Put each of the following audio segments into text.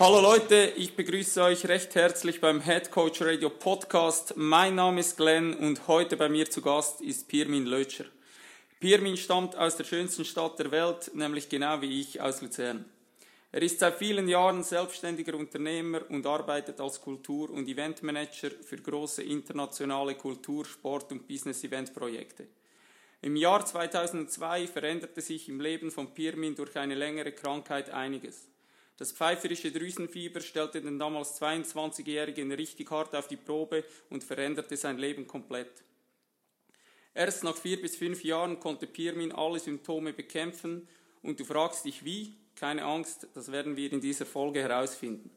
Hallo Leute, ich begrüße euch recht herzlich beim Head Coach Radio Podcast. Mein Name ist Glenn und heute bei mir zu Gast ist Pirmin Lötscher. Pirmin stammt aus der schönsten Stadt der Welt, nämlich genau wie ich aus Luzern. Er ist seit vielen Jahren selbstständiger Unternehmer und arbeitet als Kultur- und Eventmanager für große internationale Kultur-, Sport- und Business-Event-Projekte. Im Jahr 2002 veränderte sich im Leben von Pirmin durch eine längere Krankheit einiges. Das pfeiferische Drüsenfieber stellte den damals 22-Jährigen richtig hart auf die Probe und veränderte sein Leben komplett. Erst nach vier bis fünf Jahren konnte Pirmin alle Symptome bekämpfen und du fragst dich wie? Keine Angst, das werden wir in dieser Folge herausfinden.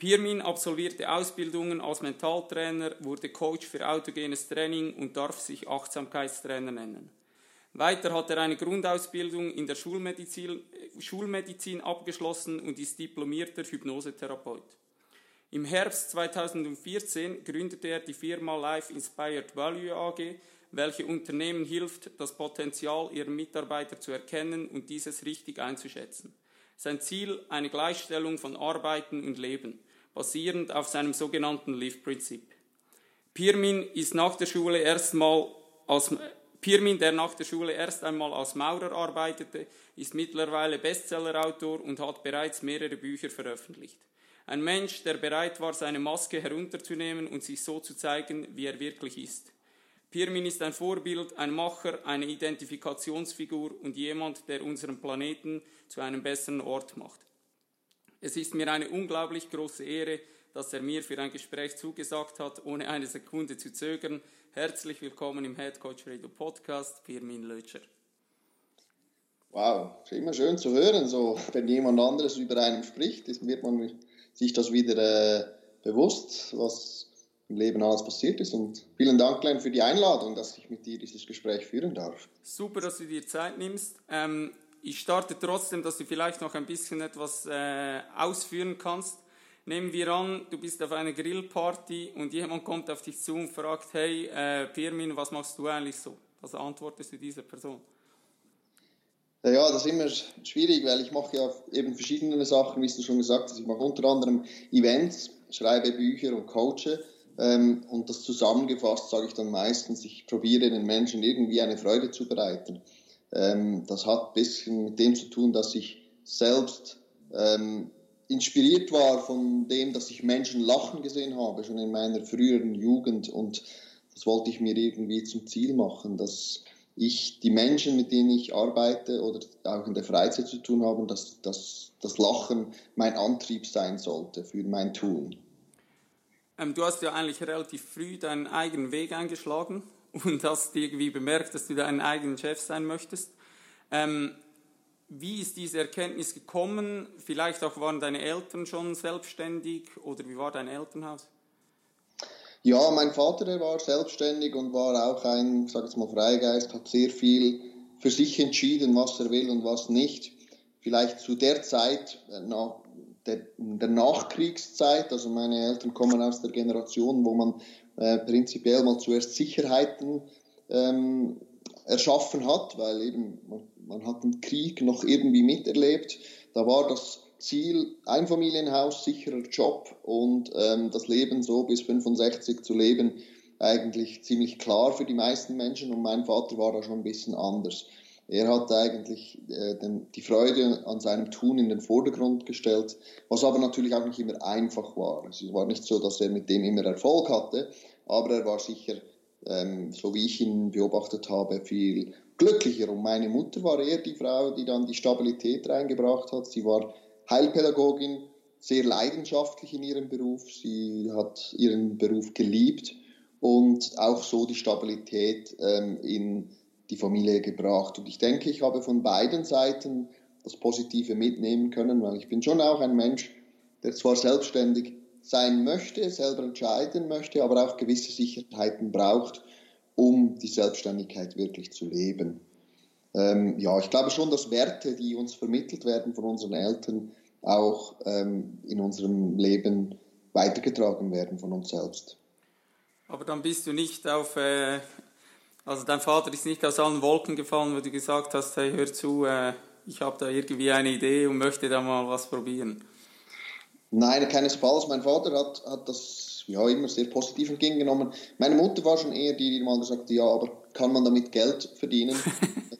Pirmin absolvierte Ausbildungen als Mentaltrainer, wurde Coach für autogenes Training und darf sich Achtsamkeitstrainer nennen. Weiter hat er eine Grundausbildung in der Schulmedizin, Schulmedizin abgeschlossen und ist diplomierter Hypnosetherapeut. Im Herbst 2014 gründete er die Firma Life Inspired Value AG, welche Unternehmen hilft, das Potenzial ihrer Mitarbeiter zu erkennen und dieses richtig einzuschätzen. Sein Ziel eine Gleichstellung von Arbeiten und Leben, basierend auf seinem sogenannten Live-Prinzip. Pirmin ist nach der Schule erstmal als Pirmin, der nach der Schule erst einmal als Maurer arbeitete, ist mittlerweile Bestsellerautor und hat bereits mehrere Bücher veröffentlicht. Ein Mensch, der bereit war, seine Maske herunterzunehmen und sich so zu zeigen, wie er wirklich ist. Pirmin ist ein Vorbild, ein Macher, eine Identifikationsfigur und jemand, der unseren Planeten zu einem besseren Ort macht. Es ist mir eine unglaublich große Ehre, dass er mir für ein Gespräch zugesagt hat, ohne eine Sekunde zu zögern. Herzlich willkommen im Head Coach Radio Podcast, Firmin Lötscher. Wow, ist immer schön zu hören, so wenn jemand anderes über einen spricht, wird man sich das wieder äh, bewusst, was im Leben alles passiert ist. Und vielen Dank, Glenn, für die Einladung, dass ich mit dir dieses Gespräch führen darf. Super, dass du dir Zeit nimmst. Ähm, ich starte trotzdem, dass du vielleicht noch ein bisschen etwas äh, ausführen kannst. Nehmen wir an, du bist auf einer Grillparty und jemand kommt auf dich zu und fragt, hey, äh, Pirmin, was machst du eigentlich so? Was antwortest du dieser Person? Ja, das ist immer schwierig, weil ich mache ja eben verschiedene Sachen, wie du schon gesagt hast. Ich mache unter anderem Events, schreibe Bücher und coache. Ähm, und das zusammengefasst sage ich dann meistens, ich probiere den Menschen irgendwie eine Freude zu bereiten. Ähm, das hat ein bisschen mit dem zu tun, dass ich selbst ähm, inspiriert war von dem, dass ich Menschen lachen gesehen habe, schon in meiner früheren Jugend. Und das wollte ich mir irgendwie zum Ziel machen, dass ich die Menschen, mit denen ich arbeite oder auch in der Freizeit zu tun habe, dass, dass das Lachen mein Antrieb sein sollte für mein Tun. Ähm, du hast ja eigentlich relativ früh deinen eigenen Weg eingeschlagen und hast irgendwie bemerkt, dass du deinen eigenen Chef sein möchtest. Ähm, wie ist diese Erkenntnis gekommen? Vielleicht auch waren deine Eltern schon selbstständig oder wie war dein Elternhaus? Ja, mein Vater der war selbstständig und war auch ein, sag jetzt mal, Freigeist, hat sehr viel für sich entschieden, was er will und was nicht. Vielleicht zu der Zeit, äh, nach der, der Nachkriegszeit, also meine Eltern kommen aus der Generation, wo man äh, prinzipiell mal zuerst Sicherheiten ähm, erschaffen hat, weil eben man, hat den Krieg noch irgendwie miterlebt. Da war das Ziel Einfamilienhaus, sicherer Job und ähm, das Leben so bis 65 zu leben eigentlich ziemlich klar für die meisten Menschen und mein Vater war da schon ein bisschen anders. Er hat eigentlich äh, den, die Freude an seinem Tun in den Vordergrund gestellt, was aber natürlich auch nicht immer einfach war. Es war nicht so, dass er mit dem immer Erfolg hatte, aber er war sicher ähm, so wie ich ihn beobachtet habe, viel glücklicher. Und meine Mutter war eher die Frau, die dann die Stabilität reingebracht hat. Sie war Heilpädagogin, sehr leidenschaftlich in ihrem Beruf. Sie hat ihren Beruf geliebt und auch so die Stabilität ähm, in die Familie gebracht. Und ich denke, ich habe von beiden Seiten das Positive mitnehmen können, weil ich bin schon auch ein Mensch, der zwar selbstständig sein möchte, selber entscheiden möchte, aber auch gewisse Sicherheiten braucht, um die Selbstständigkeit wirklich zu leben. Ähm, ja, ich glaube schon, dass Werte, die uns vermittelt werden von unseren Eltern, auch ähm, in unserem Leben weitergetragen werden von uns selbst. Aber dann bist du nicht auf, äh, also dein Vater ist nicht aus allen Wolken gefallen, wo du gesagt hast, hey, hör zu, äh, ich habe da irgendwie eine Idee und möchte da mal was probieren. Nein, keinesfalls. Mein Vater hat, hat das ja, immer sehr positiv entgegengenommen. Meine Mutter war schon eher die, die mal gesagt hat, ja, aber kann man damit Geld verdienen?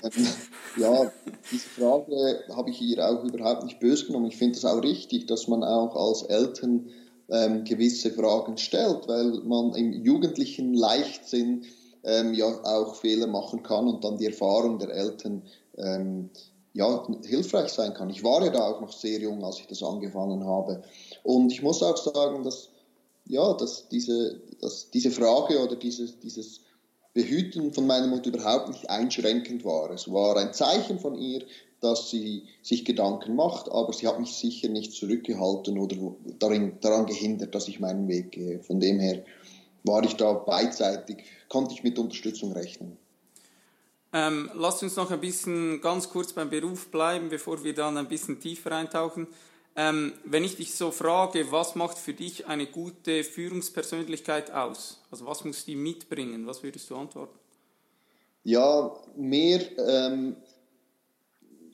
Ähm, ja, diese Frage habe ich ihr auch überhaupt nicht böse genommen. Ich finde es auch richtig, dass man auch als Eltern ähm, gewisse Fragen stellt, weil man im jugendlichen Leichtsinn ähm, ja auch Fehler machen kann und dann die Erfahrung der Eltern ähm, ja, hilfreich sein kann. Ich war ja da auch noch sehr jung, als ich das angefangen habe. Und ich muss auch sagen, dass, ja, dass, diese, dass diese Frage oder dieses, dieses Behüten von meiner Mutter überhaupt nicht einschränkend war. Es war ein Zeichen von ihr, dass sie sich Gedanken macht, aber sie hat mich sicher nicht zurückgehalten oder darin, daran gehindert, dass ich meinen Weg gehe. Von dem her war ich da beidseitig, konnte ich mit Unterstützung rechnen. Ähm, lasst uns noch ein bisschen ganz kurz beim Beruf bleiben, bevor wir dann ein bisschen tiefer eintauchen. Ähm, wenn ich dich so frage, was macht für dich eine gute Führungspersönlichkeit aus? Also was muss die mitbringen? Was würdest du antworten? Ja, mehr, ähm,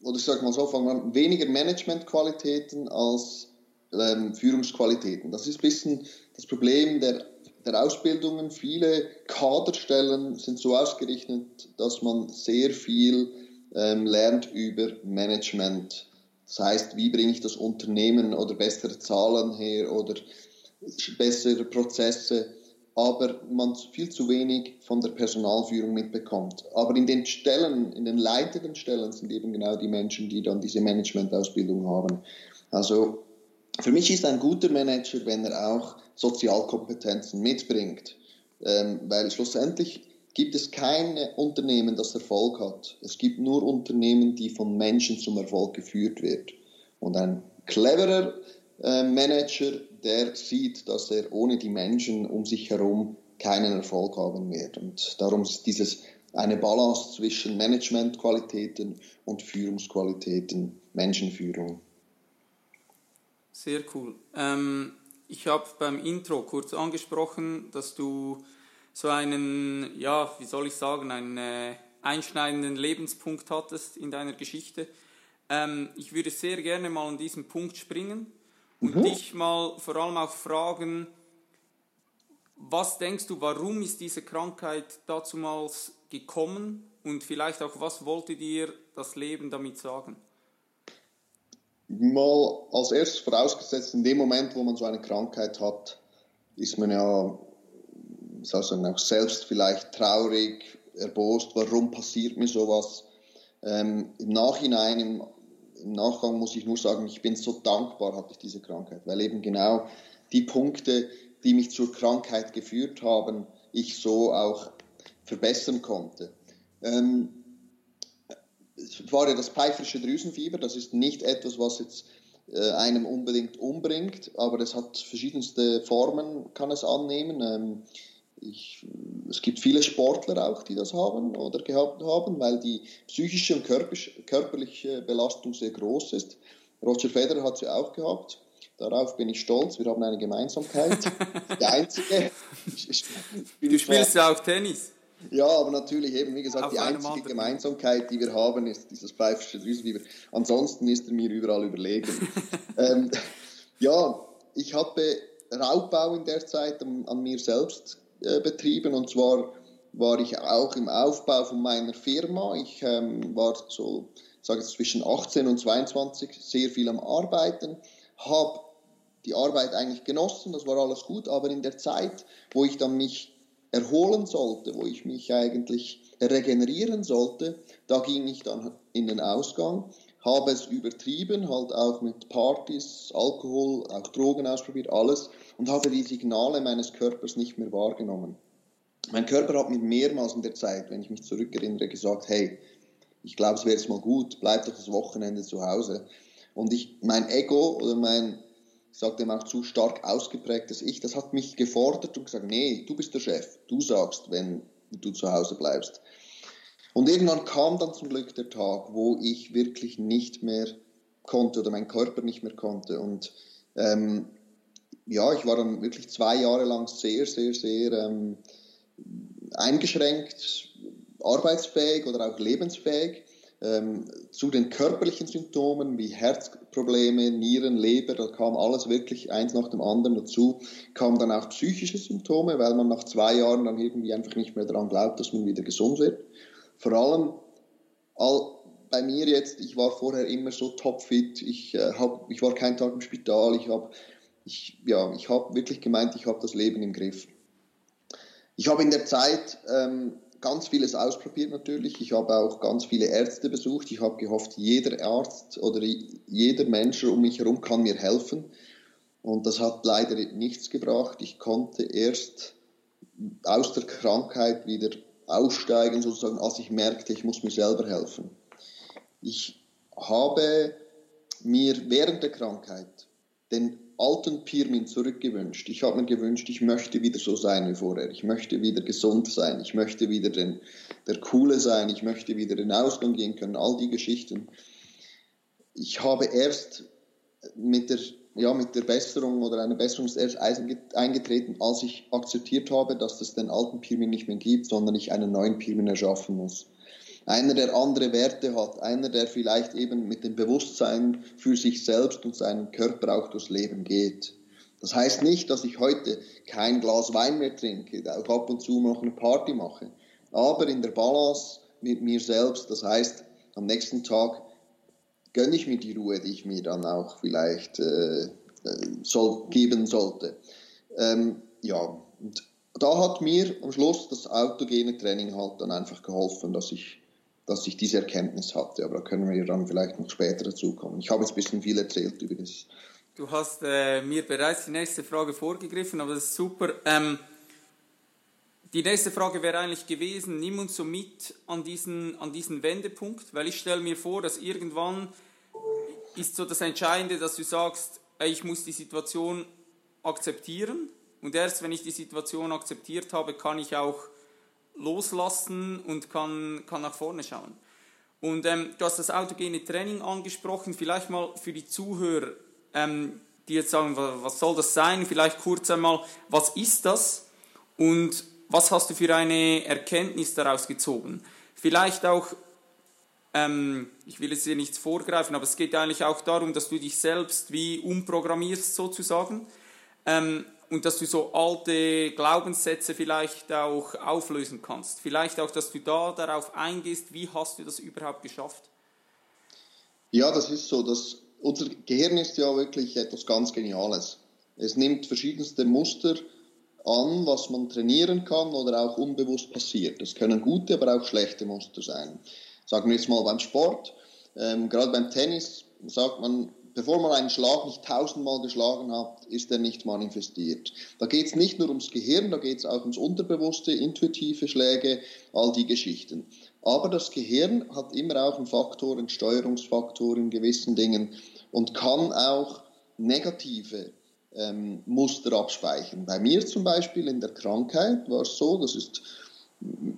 oder ich sage mal so, weniger Managementqualitäten als ähm, Führungsqualitäten. Das ist ein bisschen das Problem der der Ausbildungen. Viele Kaderstellen sind so ausgerichtet, dass man sehr viel ähm, lernt über Management. Das heißt, wie bringe ich das Unternehmen oder bessere Zahlen her oder bessere Prozesse, aber man viel zu wenig von der Personalführung mitbekommt. Aber in den Stellen, in den leitenden Stellen sind eben genau die Menschen, die dann diese Managementausbildung haben. Also für mich ist ein guter Manager, wenn er auch Sozialkompetenzen mitbringt. Ähm, weil schlussendlich gibt es kein Unternehmen, das Erfolg hat. Es gibt nur Unternehmen, die von Menschen zum Erfolg geführt wird. Und ein cleverer äh, Manager, der sieht, dass er ohne die Menschen um sich herum keinen Erfolg haben wird. Und darum ist dieses eine Balance zwischen Managementqualitäten und Führungsqualitäten, Menschenführung. Sehr cool. Ähm, ich habe beim Intro kurz angesprochen, dass du so einen, ja, wie soll ich sagen, einen äh, einschneidenden Lebenspunkt hattest in deiner Geschichte. Ähm, ich würde sehr gerne mal an diesen Punkt springen und mhm. dich mal vor allem auch fragen, was denkst du, warum ist diese Krankheit dazumals gekommen und vielleicht auch, was wollte dir das Leben damit sagen? mal als erstes vorausgesetzt, in dem Moment, wo man so eine Krankheit hat, ist man ja sagen, auch selbst vielleicht traurig, erbost, warum passiert mir sowas. Ähm, Im Nachhinein, im, im, Nachgang muss ich nur sagen, ich bin so dankbar, hatte ich diese Krankheit, weil eben genau die Punkte, die mich zur Krankheit geführt haben, ich so auch verbessern konnte. Ähm, es war ja das pfeifersche Drüsenfieber, das ist nicht etwas, was jetzt äh, einem unbedingt umbringt, aber es hat verschiedenste Formen, kann es annehmen. Ähm, ich, es gibt viele Sportler auch, die das haben oder gehabt haben, weil die psychische und körperliche Belastung sehr groß ist. Roger Federer hat sie auch gehabt. Darauf bin ich stolz. Wir haben eine Gemeinsamkeit. Die einzige. du spielst ja auch Tennis. Ja, aber natürlich eben, wie gesagt, Auf die einzige Gemeinsamkeit, die wir haben, ist dieses pfeifische Drüsenfieber. Ansonsten ist er mir überall überlegen. ähm, ja, ich habe Raubbau in der Zeit an, an mir selbst äh, betrieben. Und zwar war ich auch im Aufbau von meiner Firma. Ich ähm, war so, sage ich zwischen 18 und 22 sehr viel am Arbeiten, habe die Arbeit eigentlich genossen, das war alles gut, aber in der Zeit, wo ich dann mich erholen sollte, wo ich mich eigentlich regenerieren sollte, da ging ich dann in den Ausgang, habe es übertrieben, halt auch mit Partys, Alkohol, auch Drogen ausprobiert, alles und habe die Signale meines Körpers nicht mehr wahrgenommen. Mein Körper hat mir mehrmals in der Zeit, wenn ich mich zurückerinnere, gesagt, hey, ich glaube, es wäre jetzt mal gut, bleib doch das Wochenende zu Hause. Und ich, mein Ego oder mein, ich sage dem auch zu stark ausgeprägtes Ich, das hat mich gefordert und gesagt, nee, du bist der Chef, du sagst, wenn du zu Hause bleibst. Und irgendwann kam dann zum Glück der Tag, wo ich wirklich nicht mehr konnte oder mein Körper nicht mehr konnte. Und ähm, ja, ich war dann wirklich zwei Jahre lang sehr, sehr, sehr ähm, eingeschränkt, arbeitsfähig oder auch lebensfähig. Ähm, zu den körperlichen Symptomen wie Herzprobleme, Nieren, Leber, da kam alles wirklich eins nach dem anderen dazu. Kamen dann auch psychische Symptome, weil man nach zwei Jahren dann irgendwie einfach nicht mehr daran glaubt, dass man wieder gesund wird. Vor allem all, bei mir jetzt, ich war vorher immer so topfit, ich, äh, hab, ich war keinen Tag im Spital, ich habe ich, ja, ich hab wirklich gemeint, ich habe das Leben im Griff. Ich habe in der Zeit ähm, ganz vieles ausprobiert natürlich. Ich habe auch ganz viele Ärzte besucht. Ich habe gehofft, jeder Arzt oder jeder Mensch um mich herum kann mir helfen. Und das hat leider nichts gebracht. Ich konnte erst aus der Krankheit wieder aussteigen, sozusagen, als ich merkte, ich muss mir selber helfen. Ich habe mir während der Krankheit den alten Pirmin zurückgewünscht. Ich habe mir gewünscht, ich möchte wieder so sein wie vorher. Ich möchte wieder gesund sein. Ich möchte wieder den, der Coole sein. Ich möchte wieder in den Ausgang gehen können. All die Geschichten. Ich habe erst mit der, ja, mit der Besserung oder einer Besserung erst eingetreten, als ich akzeptiert habe, dass es den alten Pirmin nicht mehr gibt, sondern ich einen neuen Pirmin erschaffen muss einer, der andere Werte hat, einer, der vielleicht eben mit dem Bewusstsein für sich selbst und seinen Körper auch durchs Leben geht. Das heißt nicht, dass ich heute kein Glas Wein mehr trinke, auch ab und zu noch eine Party mache, aber in der Balance mit mir selbst, das heißt, am nächsten Tag gönne ich mir die Ruhe, die ich mir dann auch vielleicht äh, soll, geben sollte. Ähm, ja, und da hat mir am Schluss das autogene Training halt dann einfach geholfen, dass ich dass ich diese Erkenntnis hatte. Aber da können wir dann vielleicht noch später dazu kommen. Ich habe jetzt ein bisschen viel erzählt über das. Du hast äh, mir bereits die nächste Frage vorgegriffen, aber das ist super. Ähm, die nächste Frage wäre eigentlich gewesen, nimm uns so mit an diesen, an diesen Wendepunkt, weil ich stelle mir vor, dass irgendwann ist so das Entscheidende, dass du sagst, ich muss die Situation akzeptieren und erst wenn ich die Situation akzeptiert habe, kann ich auch loslassen und kann, kann nach vorne schauen. Und ähm, du hast das autogene Training angesprochen, vielleicht mal für die Zuhörer, ähm, die jetzt sagen, was soll das sein? Vielleicht kurz einmal, was ist das und was hast du für eine Erkenntnis daraus gezogen? Vielleicht auch, ähm, ich will jetzt hier nichts vorgreifen, aber es geht eigentlich auch darum, dass du dich selbst wie umprogrammierst sozusagen. Ähm, und dass du so alte Glaubenssätze vielleicht auch auflösen kannst. Vielleicht auch, dass du da darauf eingehst, wie hast du das überhaupt geschafft? Ja, das ist so. Das, unser Gehirn ist ja wirklich etwas ganz Geniales. Es nimmt verschiedenste Muster an, was man trainieren kann oder auch unbewusst passiert. Das können gute, aber auch schlechte Muster sein. Sagen wir jetzt mal beim Sport, ähm, gerade beim Tennis sagt man, bevor man einen Schlag nicht tausendmal geschlagen hat, ist er nicht manifestiert. Da geht es nicht nur ums Gehirn, da geht es auch ums Unterbewusste, intuitive Schläge, all die Geschichten. Aber das Gehirn hat immer auch einen Faktor, einen Steuerungsfaktor in gewissen Dingen und kann auch negative ähm, Muster abspeichern. Bei mir zum Beispiel in der Krankheit war es so, das ist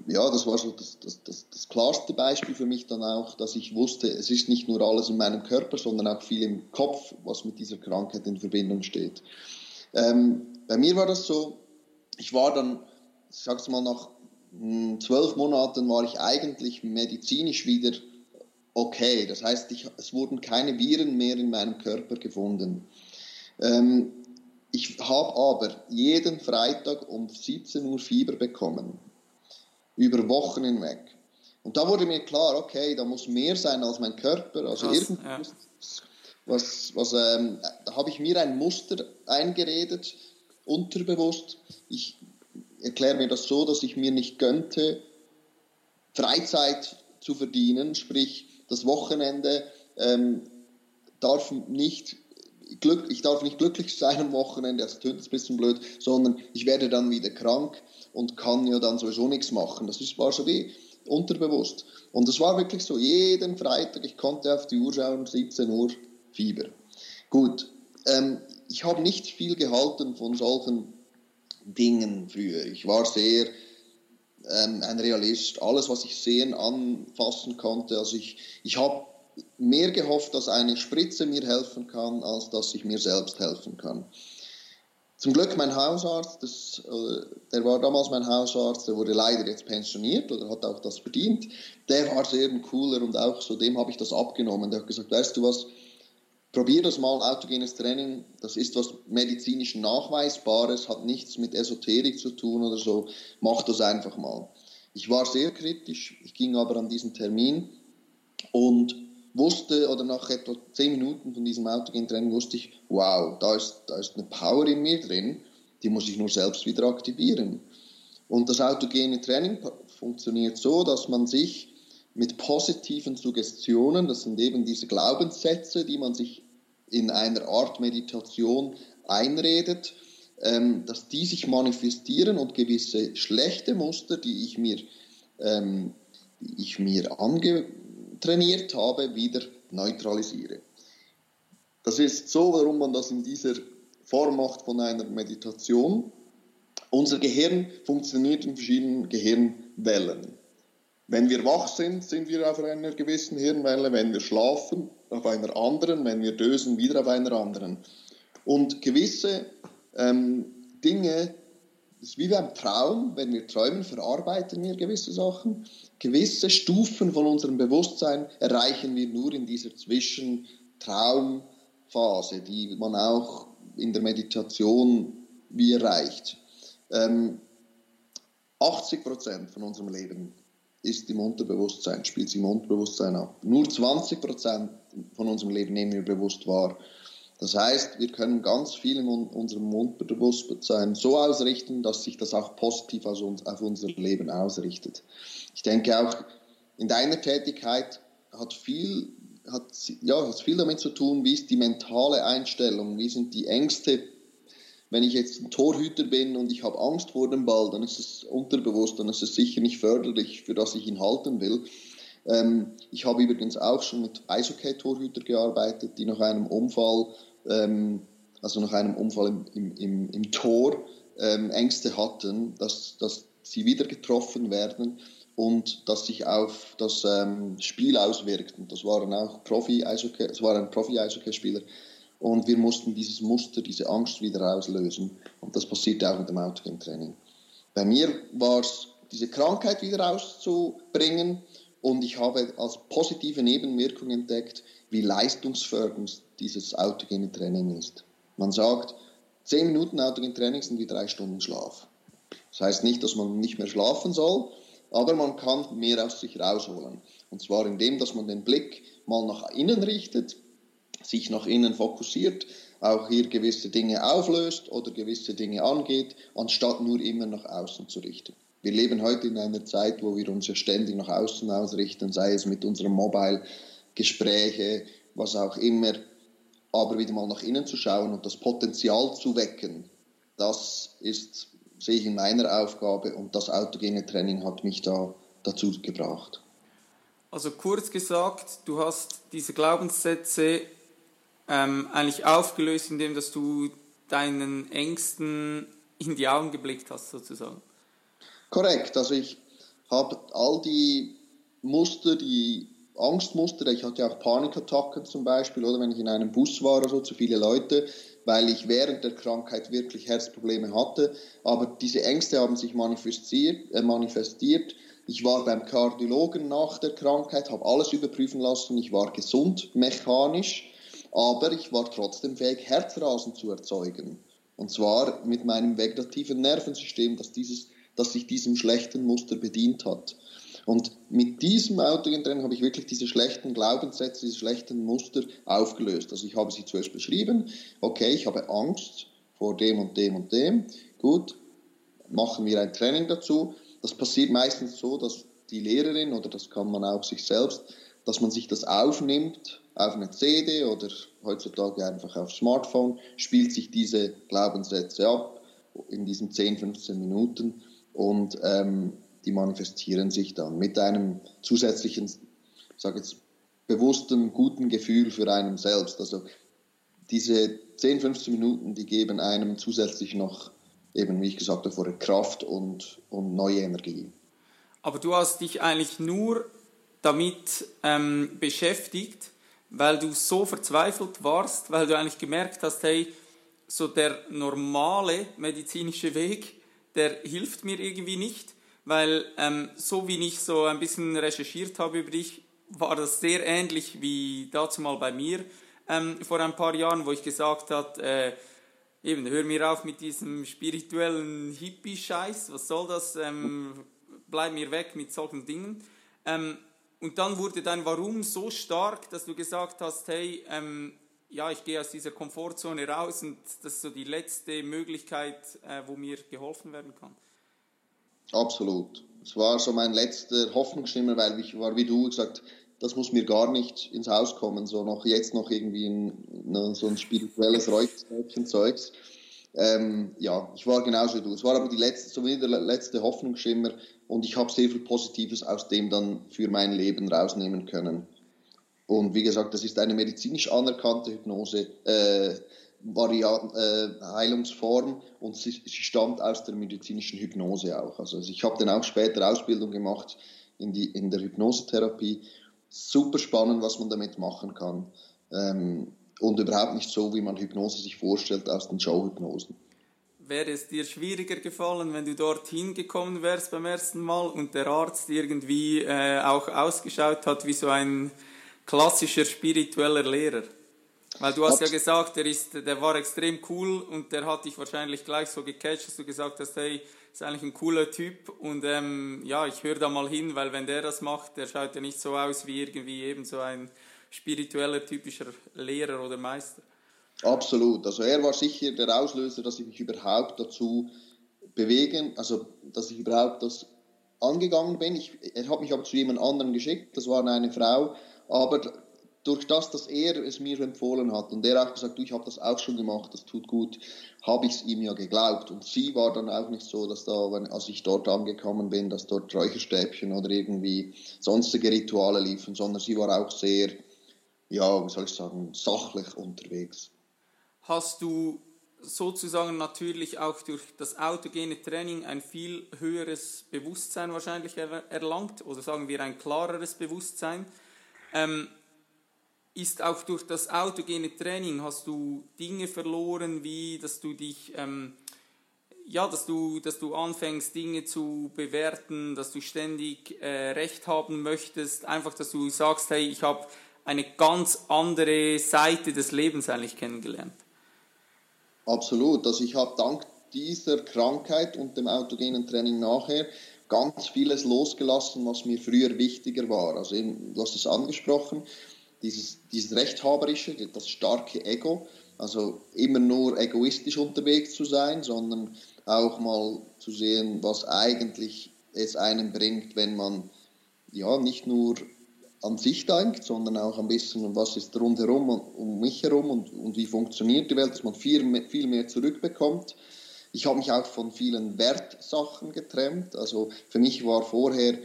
ja, das war so das, das, das, das, klarste Beispiel für mich dann auch, dass ich wusste, es ist nicht nur alles in meinem Körper, sondern auch viel im Kopf, was mit dieser Krankheit in Verbindung steht. Ähm, bei mir war das so, ich war dann, ich sag's mal, nach hm, zwölf Monaten war ich eigentlich medizinisch wieder okay. Das heißt, ich, es wurden keine Viren mehr in meinem Körper gefunden. Ähm, ich habe aber jeden Freitag um 17 Uhr Fieber bekommen über Wochen hinweg. Und da wurde mir klar, okay, da muss mehr sein als mein Körper. Also Krass, irgendwas, ja. was, was, ähm, da habe ich mir ein Muster eingeredet, unterbewusst. Ich erkläre mir das so, dass ich mir nicht gönnte, Freizeit zu verdienen, sprich das Wochenende ähm, darf nicht Glück, ich darf nicht glücklich sein am Wochenende, das klingt ein bisschen blöd, sondern ich werde dann wieder krank und kann ja dann sowieso nichts machen. Das war so wie unterbewusst. Und es war wirklich so, jeden Freitag, ich konnte auf die Uhr schauen, 17 Uhr Fieber. Gut, ähm, ich habe nicht viel gehalten von solchen Dingen früher. Ich war sehr ähm, ein Realist. Alles, was ich sehen, anfassen konnte. Also ich, ich habe mehr gehofft, dass eine Spritze mir helfen kann, als dass ich mir selbst helfen kann. Zum Glück mein Hausarzt, das, äh, der war damals mein Hausarzt, der wurde leider jetzt pensioniert oder hat auch das verdient. Der war sehr ein cooler und auch so dem habe ich das abgenommen. Der hat gesagt, weißt du was, probier das mal, autogenes Training, das ist was medizinisch Nachweisbares, hat nichts mit Esoterik zu tun oder so, mach das einfach mal. Ich war sehr kritisch, ich ging aber an diesen Termin und wusste, oder nach etwa zehn Minuten von diesem autogenen Training wusste ich, wow, da ist, da ist eine Power in mir drin, die muss ich nur selbst wieder aktivieren. Und das autogene Training funktioniert so, dass man sich mit positiven Suggestionen, das sind eben diese Glaubenssätze, die man sich in einer Art Meditation einredet, ähm, dass die sich manifestieren und gewisse schlechte Muster, die ich mir, ähm, die ich mir angetrainiert habe, wieder neutralisiere. Das ist so, warum man das in dieser Form macht von einer Meditation. Unser Gehirn funktioniert in verschiedenen Gehirnwellen. Wenn wir wach sind, sind wir auf einer gewissen Hirnwelle. Wenn wir schlafen, auf einer anderen. Wenn wir dösen, wieder auf einer anderen. Und gewisse ähm, Dinge, das ist wie beim Traum. Wenn wir träumen, verarbeiten wir gewisse Sachen. Gewisse Stufen von unserem Bewusstsein erreichen wir nur in dieser Zwischentraumphase, die man auch in der Meditation wie erreicht. Ähm, 80 Prozent von unserem Leben ist im Unterbewusstsein, spielt sich im Unterbewusstsein ab. Nur 20 Prozent von unserem Leben nehmen wir bewusst wahr. Das heißt, wir können ganz viel in unserem Unterbewusstsein so ausrichten, dass sich das auch positiv auf unser Leben ausrichtet. Ich denke auch in deiner Tätigkeit hat viel, hat, ja, hat viel damit zu tun, wie ist die mentale Einstellung, wie sind die Ängste wenn ich jetzt ein Torhüter bin und ich habe Angst vor dem Ball, dann ist es unterbewusst, dann ist es sicher nicht förderlich, für das ich ihn halten will. Ähm, ich habe übrigens auch schon mit Eishockey-Torhüter gearbeitet, die nach einem Unfall, ähm, also nach einem Unfall im, im, im, im Tor, ähm, Ängste hatten, dass, dass sie wieder getroffen werden und dass sich auf das ähm, Spiel auswirkt. Und das waren auch Profi-Eishockey, das war ein Profi-Eishockey-Spieler, und wir mussten dieses Muster, diese Angst wieder auslösen. Und das passierte auch mit dem Autogame-Training. Bei mir war es, diese Krankheit wieder rauszubringen. Und ich habe als positive Nebenwirkung entdeckt, wie leistungsfördernd dieses autogene Training ist. Man sagt, zehn Minuten autogene Training sind wie drei Stunden Schlaf. Das heißt nicht, dass man nicht mehr schlafen soll, aber man kann mehr aus sich rausholen. Und zwar indem, dass man den Blick mal nach innen richtet, sich nach innen fokussiert, auch hier gewisse Dinge auflöst oder gewisse Dinge angeht, anstatt nur immer nach außen zu richten. Wir leben heute in einer Zeit, wo wir uns ja ständig nach außen ausrichten, sei es mit unserem Mobile, Gespräche, was auch immer, aber wieder mal nach innen zu schauen und das Potenzial zu wecken, das ist, sehe ich in meiner Aufgabe und das autogene Training hat mich da dazu gebracht. Also kurz gesagt, du hast diese Glaubenssätze ähm, eigentlich aufgelöst, indem dass du deinen Ängsten in die Augen geblickt hast, sozusagen. Korrekt, also ich habe all die Muster, die Angstmuster, ich hatte auch Panikattacken zum Beispiel, oder wenn ich in einem Bus war oder so, zu viele Leute, weil ich während der Krankheit wirklich Herzprobleme hatte. Aber diese Ängste haben sich manifestiert. Äh, manifestiert. Ich war beim Kardiologen nach der Krankheit, habe alles überprüfen lassen. Ich war gesund mechanisch aber ich war trotzdem fähig, Herzrasen zu erzeugen. Und zwar mit meinem vegetativen Nervensystem, das, dieses, das sich diesem schlechten Muster bedient hat. Und mit diesem Autogentraining habe ich wirklich diese schlechten Glaubenssätze, diese schlechten Muster aufgelöst. Also ich habe sie zuerst beschrieben. Okay, ich habe Angst vor dem und dem und dem. Gut, machen wir ein Training dazu. Das passiert meistens so, dass die Lehrerin oder das kann man auch sich selbst, dass man sich das aufnimmt auf eine CD oder heutzutage einfach auf Smartphone, spielt sich diese Glaubenssätze ab in diesen 10, 15 Minuten und ähm, die manifestieren sich dann mit einem zusätzlichen, ich sage jetzt, bewussten, guten Gefühl für einen selbst. Also diese 10, 15 Minuten, die geben einem zusätzlich noch, eben wie ich gesagt habe, Kraft und, und neue Energie. Aber du hast dich eigentlich nur damit ähm, beschäftigt, weil du so verzweifelt warst, weil du eigentlich gemerkt hast, hey, so der normale medizinische Weg, der hilft mir irgendwie nicht, weil ähm, so wie ich so ein bisschen recherchiert habe über dich, war das sehr ähnlich wie dazu mal bei mir ähm, vor ein paar Jahren, wo ich gesagt habe, äh, eben, hör mir auf mit diesem spirituellen Hippie-Scheiß, was soll das, ähm, bleib mir weg mit solchen Dingen. Ähm, und dann wurde dein Warum so stark, dass du gesagt hast, hey, ähm, ja, ich gehe aus dieser Komfortzone raus und das ist so die letzte Möglichkeit, äh, wo mir geholfen werden kann. Absolut. Es war so mein letzter Hoffnungsschimmer, weil ich war wie du gesagt, das muss mir gar nicht ins Haus kommen, so noch jetzt noch irgendwie ein, so ein spirituelles Räuchzeugs. Ähm, ja, ich war genauso wie du. Es war aber die letzte, so wie der letzte Hoffnungsschimmer und ich habe sehr viel Positives aus dem dann für mein Leben rausnehmen können. Und wie gesagt, das ist eine medizinisch anerkannte Hypnose, äh, Variant, äh, Heilungsform und sie, sie, stammt aus der medizinischen Hypnose auch. Also ich habe dann auch später Ausbildung gemacht in, die, in der Hypnosetherapie. Super spannend, was man damit machen kann. Ähm, und überhaupt nicht so, wie man Hypnose sich vorstellt aus den Showhypnosen. Wäre es dir schwieriger gefallen, wenn du dorthin gekommen wärst beim ersten Mal und der Arzt irgendwie äh, auch ausgeschaut hat wie so ein klassischer spiritueller Lehrer? Weil du hast ja gesagt, der, ist, der war extrem cool und der hat dich wahrscheinlich gleich so gecatcht, dass du gesagt hast, hey, ist eigentlich ein cooler Typ und ähm, ja, ich höre da mal hin, weil wenn der das macht, der schaut ja nicht so aus wie irgendwie eben so ein spiritueller, typischer Lehrer oder Meister. Absolut. Also er war sicher der Auslöser, dass ich mich überhaupt dazu bewegen, also dass ich überhaupt das angegangen bin. Ich, er hat mich aber zu jemand anderem geschickt, das war eine Frau, aber durch das, dass er es mir empfohlen hat und er auch gesagt, du, ich habe das auch schon gemacht, das tut gut, habe ich es ihm ja geglaubt. Und sie war dann auch nicht so, dass da, wenn, als ich dort angekommen bin, dass dort Räucherstäbchen oder irgendwie sonstige Rituale liefen, sondern sie war auch sehr, ja, wie soll ich sagen, sachlich unterwegs. Hast du sozusagen natürlich auch durch das autogene Training ein viel höheres Bewusstsein wahrscheinlich erlangt oder sagen wir ein klareres Bewusstsein? Ähm, ist auch durch das autogene Training hast du Dinge verloren, wie dass du dich ähm, ja, dass du, dass du anfängst, Dinge zu bewerten, dass du ständig äh, Recht haben möchtest, einfach, dass du sagst, hey, ich habe eine ganz andere Seite des Lebens eigentlich kennengelernt. Absolut. Also ich habe dank dieser Krankheit und dem autogenen Training nachher ganz vieles losgelassen, was mir früher wichtiger war. Also eben, du hast es angesprochen, dieses, dieses Rechthaberische, das starke Ego, also immer nur egoistisch unterwegs zu sein, sondern auch mal zu sehen, was eigentlich es einem bringt, wenn man ja nicht nur an sich denkt, sondern auch ein bisschen, was ist rundherum um mich herum und, und wie funktioniert die Welt, dass man viel viel mehr zurückbekommt. Ich habe mich auch von vielen Wertsachen getrennt. Also für mich war vorher,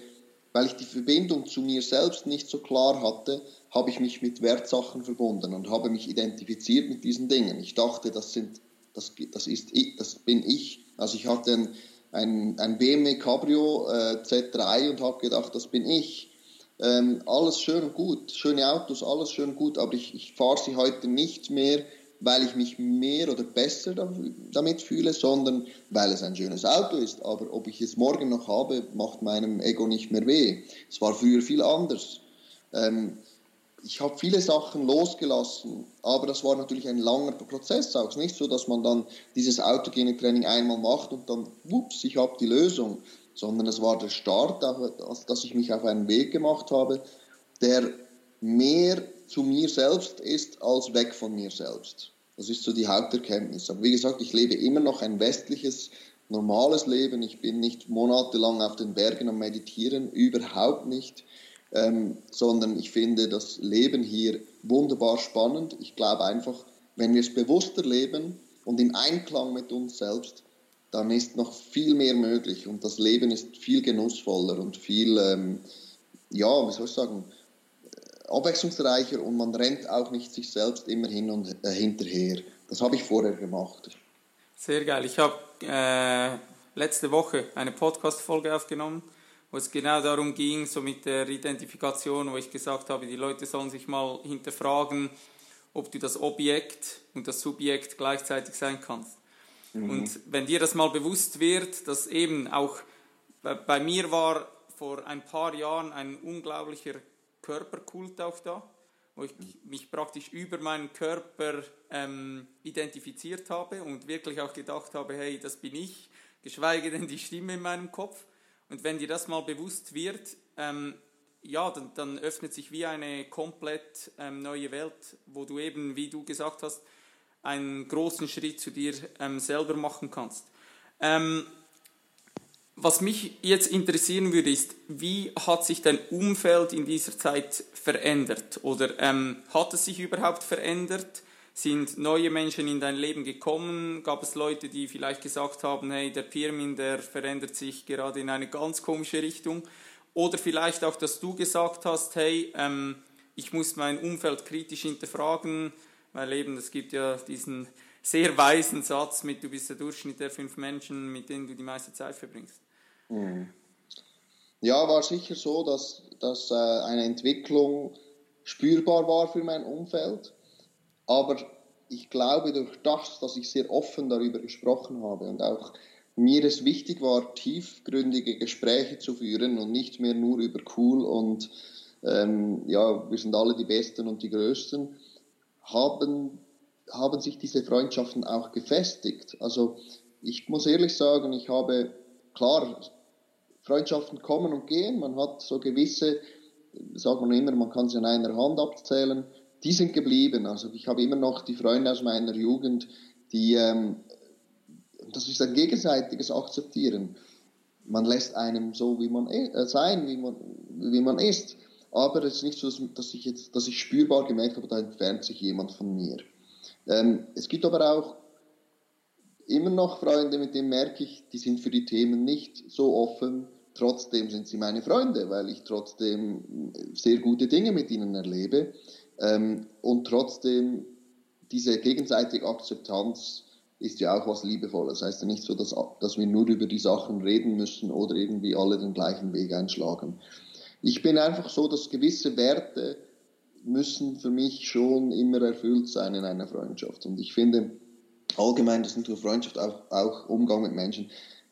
weil ich die Verbindung zu mir selbst nicht so klar hatte, habe ich mich mit Wertsachen verbunden und habe mich identifiziert mit diesen Dingen. Ich dachte, das sind, das, das ist ich, das bin ich. Also ich hatte ein, ein, ein BMW Cabrio äh, Z3 und habe gedacht, das bin ich. Ähm, alles schön und gut, schöne Autos, alles schön und gut, aber ich, ich fahre sie heute nicht mehr, weil ich mich mehr oder besser damit fühle, sondern weil es ein schönes Auto ist. Aber ob ich es morgen noch habe, macht meinem Ego nicht mehr weh. Es war früher viel anders. Ähm, ich habe viele Sachen losgelassen, aber das war natürlich ein langer Prozess. Es ist nicht so, dass man dann dieses autogene Training einmal macht und dann, wups, ich habe die Lösung, sondern es war der Start, dass ich mich auf einen Weg gemacht habe, der mehr zu mir selbst ist als weg von mir selbst. Das ist so die Haupterkenntnis. Aber wie gesagt, ich lebe immer noch ein westliches, normales Leben. Ich bin nicht monatelang auf den Bergen am Meditieren, überhaupt nicht ähm, sondern ich finde das Leben hier wunderbar spannend. Ich glaube einfach, wenn wir es bewusster leben und im Einklang mit uns selbst, dann ist noch viel mehr möglich und das Leben ist viel genussvoller und viel, ähm, ja, wie soll ich sagen, abwechslungsreicher und man rennt auch nicht sich selbst immer hin und äh, hinterher. Das habe ich vorher gemacht. Sehr geil. Ich habe äh, letzte Woche eine Podcast-Folge aufgenommen, wo es genau darum ging, so mit der Identifikation, wo ich gesagt habe, die Leute sollen sich mal hinterfragen, ob du das Objekt und das Subjekt gleichzeitig sein kannst. Mhm. Und wenn dir das mal bewusst wird, dass eben auch bei mir war vor ein paar Jahren ein unglaublicher Körperkult auch da, wo ich mich praktisch über meinen Körper ähm, identifiziert habe und wirklich auch gedacht habe, hey, das bin ich, geschweige denn die Stimme in meinem Kopf. Und wenn dir das mal bewusst wird, ähm, ja, dann, dann, öffnet sich wie eine komplett ähm, neue Welt, wo du eben, wie du gesagt hast, einen großen Schritt zu dir ähm, selber machen kannst. Ähm, was mich jetzt interessieren würde, ist, wie hat sich dein Umfeld in dieser Zeit verändert? Oder ähm, hat es sich überhaupt verändert? Sind neue Menschen in dein Leben gekommen? Gab es Leute, die vielleicht gesagt haben, hey, der Pirmin, der verändert sich gerade in eine ganz komische Richtung? Oder vielleicht auch, dass du gesagt hast, hey, ähm, ich muss mein Umfeld kritisch hinterfragen, weil eben es gibt ja diesen sehr weisen Satz mit, du bist der Durchschnitt der fünf Menschen, mit denen du die meiste Zeit verbringst. Mhm. Ja, war sicher so, dass, dass äh, eine Entwicklung spürbar war für mein Umfeld. Aber ich glaube, durch das, dass ich sehr offen darüber gesprochen habe und auch mir es wichtig war, tiefgründige Gespräche zu führen und nicht mehr nur über cool und ähm, ja, wir sind alle die Besten und die Größten, haben, haben sich diese Freundschaften auch gefestigt. Also ich muss ehrlich sagen, ich habe, klar, Freundschaften kommen und gehen, man hat so gewisse, sagt man immer, man kann sie an einer Hand abzählen, die sind geblieben. Also ich habe immer noch die Freunde aus meiner Jugend, die, ähm, das ist ein gegenseitiges Akzeptieren. Man lässt einem so, wie man äh, sein, wie man, wie man ist. Aber es ist nicht so, dass, ich jetzt, dass ich spürbar gemerkt habe, da entfernt sich jemand von mir. Ähm, es gibt aber auch immer noch Freunde, mit denen merke ich, die sind für die Themen nicht so offen. Trotzdem sind sie meine Freunde, weil ich trotzdem sehr gute Dinge mit ihnen erlebe. Ähm, und trotzdem diese gegenseitige Akzeptanz ist ja auch was Liebevolles. Das heißt ja nicht so, dass, dass wir nur über die Sachen reden müssen oder irgendwie alle den gleichen Weg einschlagen. Ich bin einfach so, dass gewisse Werte müssen für mich schon immer erfüllt sein in einer Freundschaft. Und ich finde, allgemein, das ist nicht Freundschaft, auch, auch Umgang mit Menschen,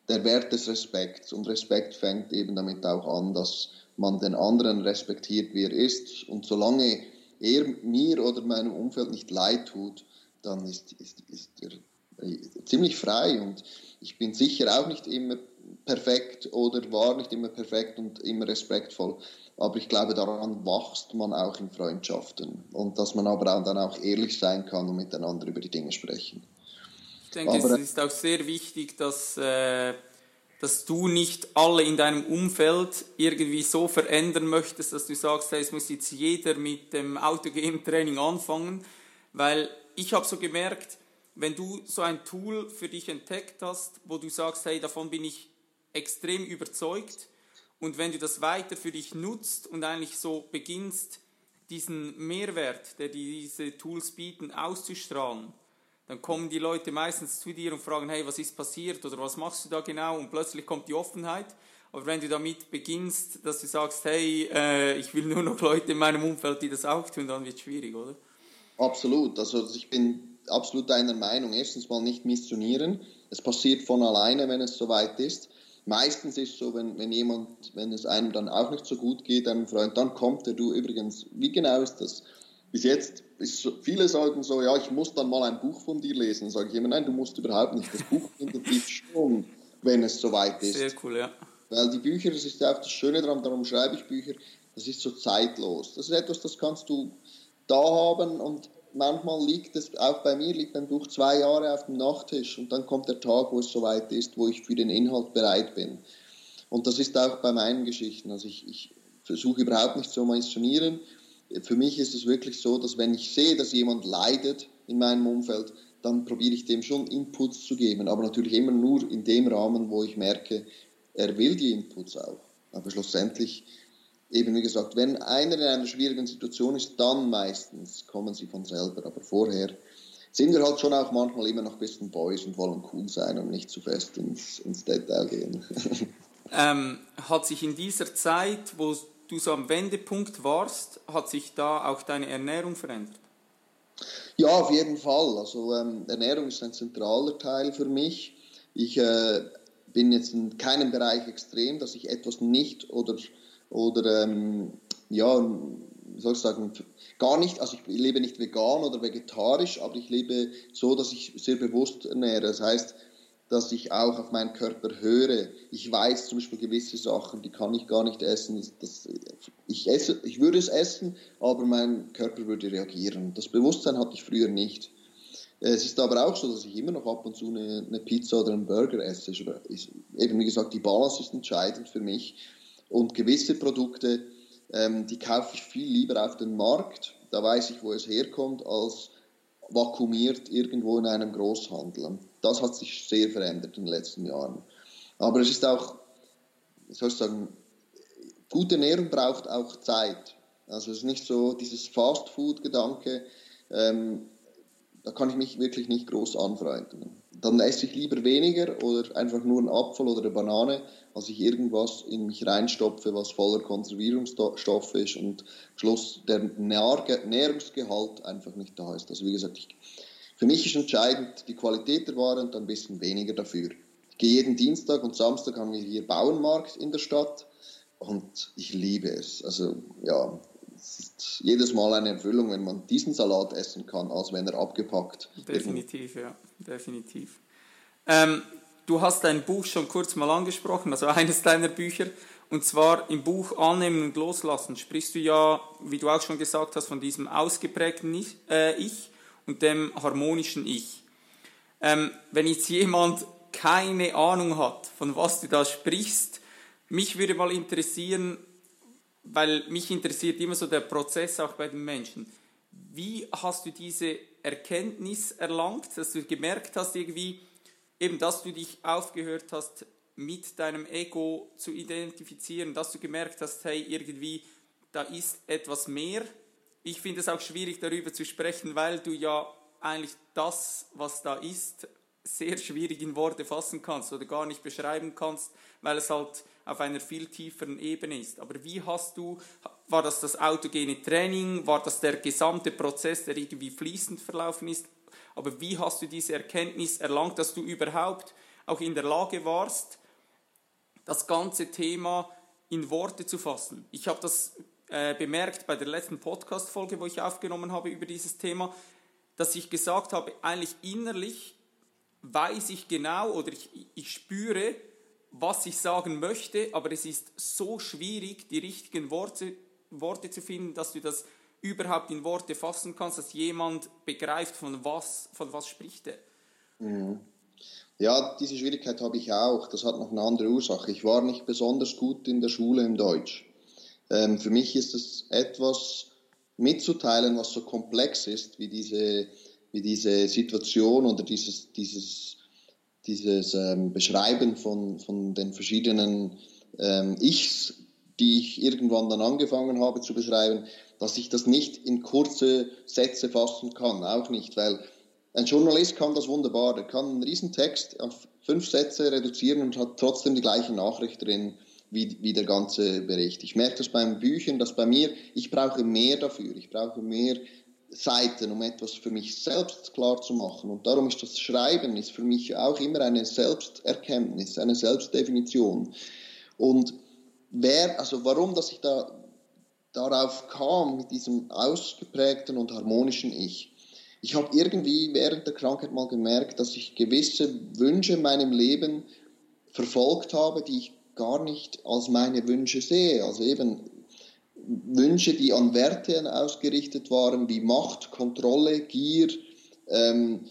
der Wert des Respekts. Und Respekt fängt eben damit auch an, dass man den anderen respektiert, wie er ist. Und solange er mir oder meinem Umfeld nicht leid tut, dann ist, ist, ist er ziemlich frei. Und ich bin sicher auch nicht immer perfekt oder war nicht immer perfekt und immer respektvoll. Aber ich glaube, daran wächst man auch in Freundschaften. Und dass man aber dann auch ehrlich sein kann und miteinander über die Dinge sprechen. Ich denke, aber, es ist auch sehr wichtig, dass, äh, dass du nicht alle in deinem Umfeld irgendwie so verändern möchtest, dass du sagst, hey, es muss jetzt jeder mit dem Autogame-Training anfangen. Weil ich habe so gemerkt, wenn du so ein Tool für dich entdeckt hast, wo du sagst, hey, davon bin ich extrem überzeugt und wenn du das weiter für dich nutzt und eigentlich so beginnst, diesen Mehrwert, der diese Tools bieten, auszustrahlen, dann kommen die Leute meistens zu dir und fragen, hey, was ist passiert oder was machst du da genau? Und plötzlich kommt die Offenheit. Aber wenn du damit beginnst, dass du sagst, hey, äh, ich will nur noch Leute in meinem Umfeld, die das auch tun, dann wird es schwierig, oder? Absolut. Also ich bin absolut deiner Meinung. Erstens mal nicht missionieren. Es passiert von alleine, wenn es soweit ist. Meistens ist es so, wenn, wenn jemand, wenn es einem dann auch nicht so gut geht, einem Freund, dann kommt er, du übrigens, wie genau ist das? Bis jetzt ist viele sagen so, ja, ich muss dann mal ein Buch von dir lesen. Sage ich immer, nein, du musst überhaupt nicht. Das Buch findet dich schon, wenn es soweit ist. Sehr cool, ja. Weil die Bücher, das ist ja auch das Schöne daran, darum schreibe ich Bücher, das ist so zeitlos. Das ist etwas, das kannst du da haben und manchmal liegt es, auch bei mir liegt ein Buch zwei Jahre auf dem Nachttisch und dann kommt der Tag, wo es soweit ist, wo ich für den Inhalt bereit bin. Und das ist auch bei meinen Geschichten. Also ich, ich versuche überhaupt nicht zu missionieren. Für mich ist es wirklich so, dass wenn ich sehe, dass jemand leidet in meinem Umfeld, dann probiere ich dem schon Inputs zu geben, aber natürlich immer nur in dem Rahmen, wo ich merke, er will die Inputs auch. Aber schlussendlich eben wie gesagt, wenn einer in einer schwierigen Situation ist, dann meistens kommen sie von selber. Aber vorher sind wir halt schon auch manchmal immer noch ein bisschen Boys und wollen cool sein und nicht zu fest ins, ins Detail gehen. ähm, hat sich in dieser Zeit, wo du so am Wendepunkt warst, hat sich da auch deine Ernährung verändert? Ja, auf jeden Fall. Also ähm, Ernährung ist ein zentraler Teil für mich. Ich äh, bin jetzt in keinem Bereich extrem, dass ich etwas nicht oder, oder ähm, ja, soll ich sagen, gar nicht, also ich lebe nicht vegan oder vegetarisch, aber ich lebe so, dass ich sehr bewusst ernähre. Das heißt, dass ich auch auf meinen Körper höre. Ich weiß zum Beispiel gewisse Sachen, die kann ich gar nicht essen. Das, ich, esse, ich würde es essen, aber mein Körper würde reagieren. Das Bewusstsein hatte ich früher nicht. Es ist aber auch so, dass ich immer noch ab und zu eine, eine Pizza oder einen Burger esse. Eben wie gesagt, die Balance ist entscheidend für mich. Und gewisse Produkte, ähm, die kaufe ich viel lieber auf den Markt. Da weiß ich, wo es herkommt, als vakuumiert irgendwo in einem Großhandel. Das hat sich sehr verändert in den letzten Jahren. Aber es ist auch, soll ich sagen, gute Ernährung braucht auch Zeit. Also es ist nicht so dieses Fast-Food-Gedanke, ähm, da kann ich mich wirklich nicht groß anfreunden. Dann esse ich lieber weniger oder einfach nur einen Apfel oder eine Banane, als ich irgendwas in mich reinstopfe, was voller Konservierungsstoffe ist und am Schluss der Nährungsgehalt einfach nicht da ist. Also wie gesagt, ich, für mich ist entscheidend die Qualität der Ware und ein bisschen weniger dafür. Ich gehe jeden Dienstag und Samstag haben wir hier Bauernmarkt in der Stadt und ich liebe es. Also ja, ist jedes Mal eine Erfüllung, wenn man diesen Salat essen kann, als wenn er abgepackt. Definitiv, ja, definitiv. Ähm, du hast dein Buch schon kurz mal angesprochen, also eines deiner Bücher. Und zwar im Buch Annehmen und Loslassen sprichst du ja, wie du auch schon gesagt hast, von diesem ausgeprägten Ich, äh, ich und dem harmonischen Ich. Ähm, wenn jetzt jemand keine Ahnung hat, von was du da sprichst, mich würde mal interessieren, weil mich interessiert immer so der Prozess auch bei den Menschen. Wie hast du diese Erkenntnis erlangt, dass du gemerkt hast, irgendwie, eben, dass du dich aufgehört hast, mit deinem Ego zu identifizieren, dass du gemerkt hast, hey, irgendwie, da ist etwas mehr. Ich finde es auch schwierig, darüber zu sprechen, weil du ja eigentlich das, was da ist, sehr schwierig in Worte fassen kannst oder gar nicht beschreiben kannst, weil es halt auf einer viel tieferen Ebene ist. Aber wie hast du, war das das autogene Training, war das der gesamte Prozess, der irgendwie fließend verlaufen ist? Aber wie hast du diese Erkenntnis erlangt, dass du überhaupt auch in der Lage warst, das ganze Thema in Worte zu fassen? Ich habe das äh, bemerkt bei der letzten Podcast-Folge, wo ich aufgenommen habe über dieses Thema, dass ich gesagt habe, eigentlich innerlich weiß ich genau oder ich, ich spüre, was ich sagen möchte, aber es ist so schwierig, die richtigen Worte, Worte zu finden, dass du das überhaupt in Worte fassen kannst, dass jemand begreift, von was, von was spricht er. Mhm. Ja, diese Schwierigkeit habe ich auch. Das hat noch eine andere Ursache. Ich war nicht besonders gut in der Schule im Deutsch. Ähm, für mich ist es etwas mitzuteilen, was so komplex ist, wie diese, wie diese Situation oder dieses, dieses dieses ähm, Beschreiben von, von den verschiedenen ähm, Ichs, die ich irgendwann dann angefangen habe zu beschreiben, dass ich das nicht in kurze Sätze fassen kann, auch nicht, weil ein Journalist kann das wunderbar, er kann einen Riesentext auf fünf Sätze reduzieren und hat trotzdem die gleiche Nachricht drin wie, wie der ganze Bericht. Ich merke das beim Büchern, dass bei mir, ich brauche mehr dafür, ich brauche mehr Seiten, um etwas für mich selbst klar zu machen. Und darum ist das Schreiben ist für mich auch immer eine Selbsterkenntnis, eine Selbstdefinition. Und wer, also warum, dass ich da darauf kam mit diesem ausgeprägten und harmonischen Ich. Ich habe irgendwie während der Krankheit mal gemerkt, dass ich gewisse Wünsche in meinem Leben verfolgt habe, die ich gar nicht als meine Wünsche sehe. Also eben Wünsche, die an Werte ausgerichtet waren, wie Macht, Kontrolle, Gier, ähm,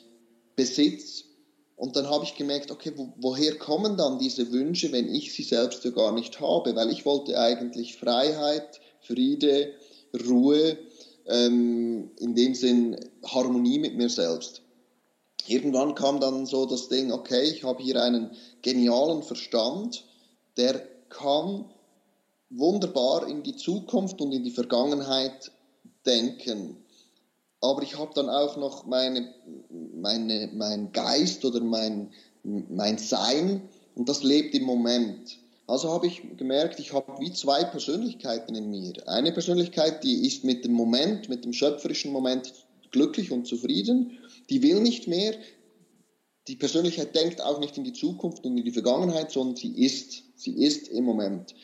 Besitz. Und dann habe ich gemerkt, okay, wo, woher kommen dann diese Wünsche, wenn ich sie selbst ja gar nicht habe? Weil ich wollte eigentlich Freiheit, Friede, Ruhe, ähm, in dem Sinn Harmonie mit mir selbst. Irgendwann kam dann so das Ding, okay, ich habe hier einen genialen Verstand, der kann wunderbar in die Zukunft und in die Vergangenheit denken. Aber ich habe dann auch noch meine, meine, mein Geist oder mein, mein Sein und das lebt im Moment. Also habe ich gemerkt, ich habe wie zwei Persönlichkeiten in mir. Eine Persönlichkeit, die ist mit dem Moment, mit dem schöpferischen Moment glücklich und zufrieden, die will nicht mehr. Die Persönlichkeit denkt auch nicht in die Zukunft und in die Vergangenheit, sondern sie ist, sie ist im Moment.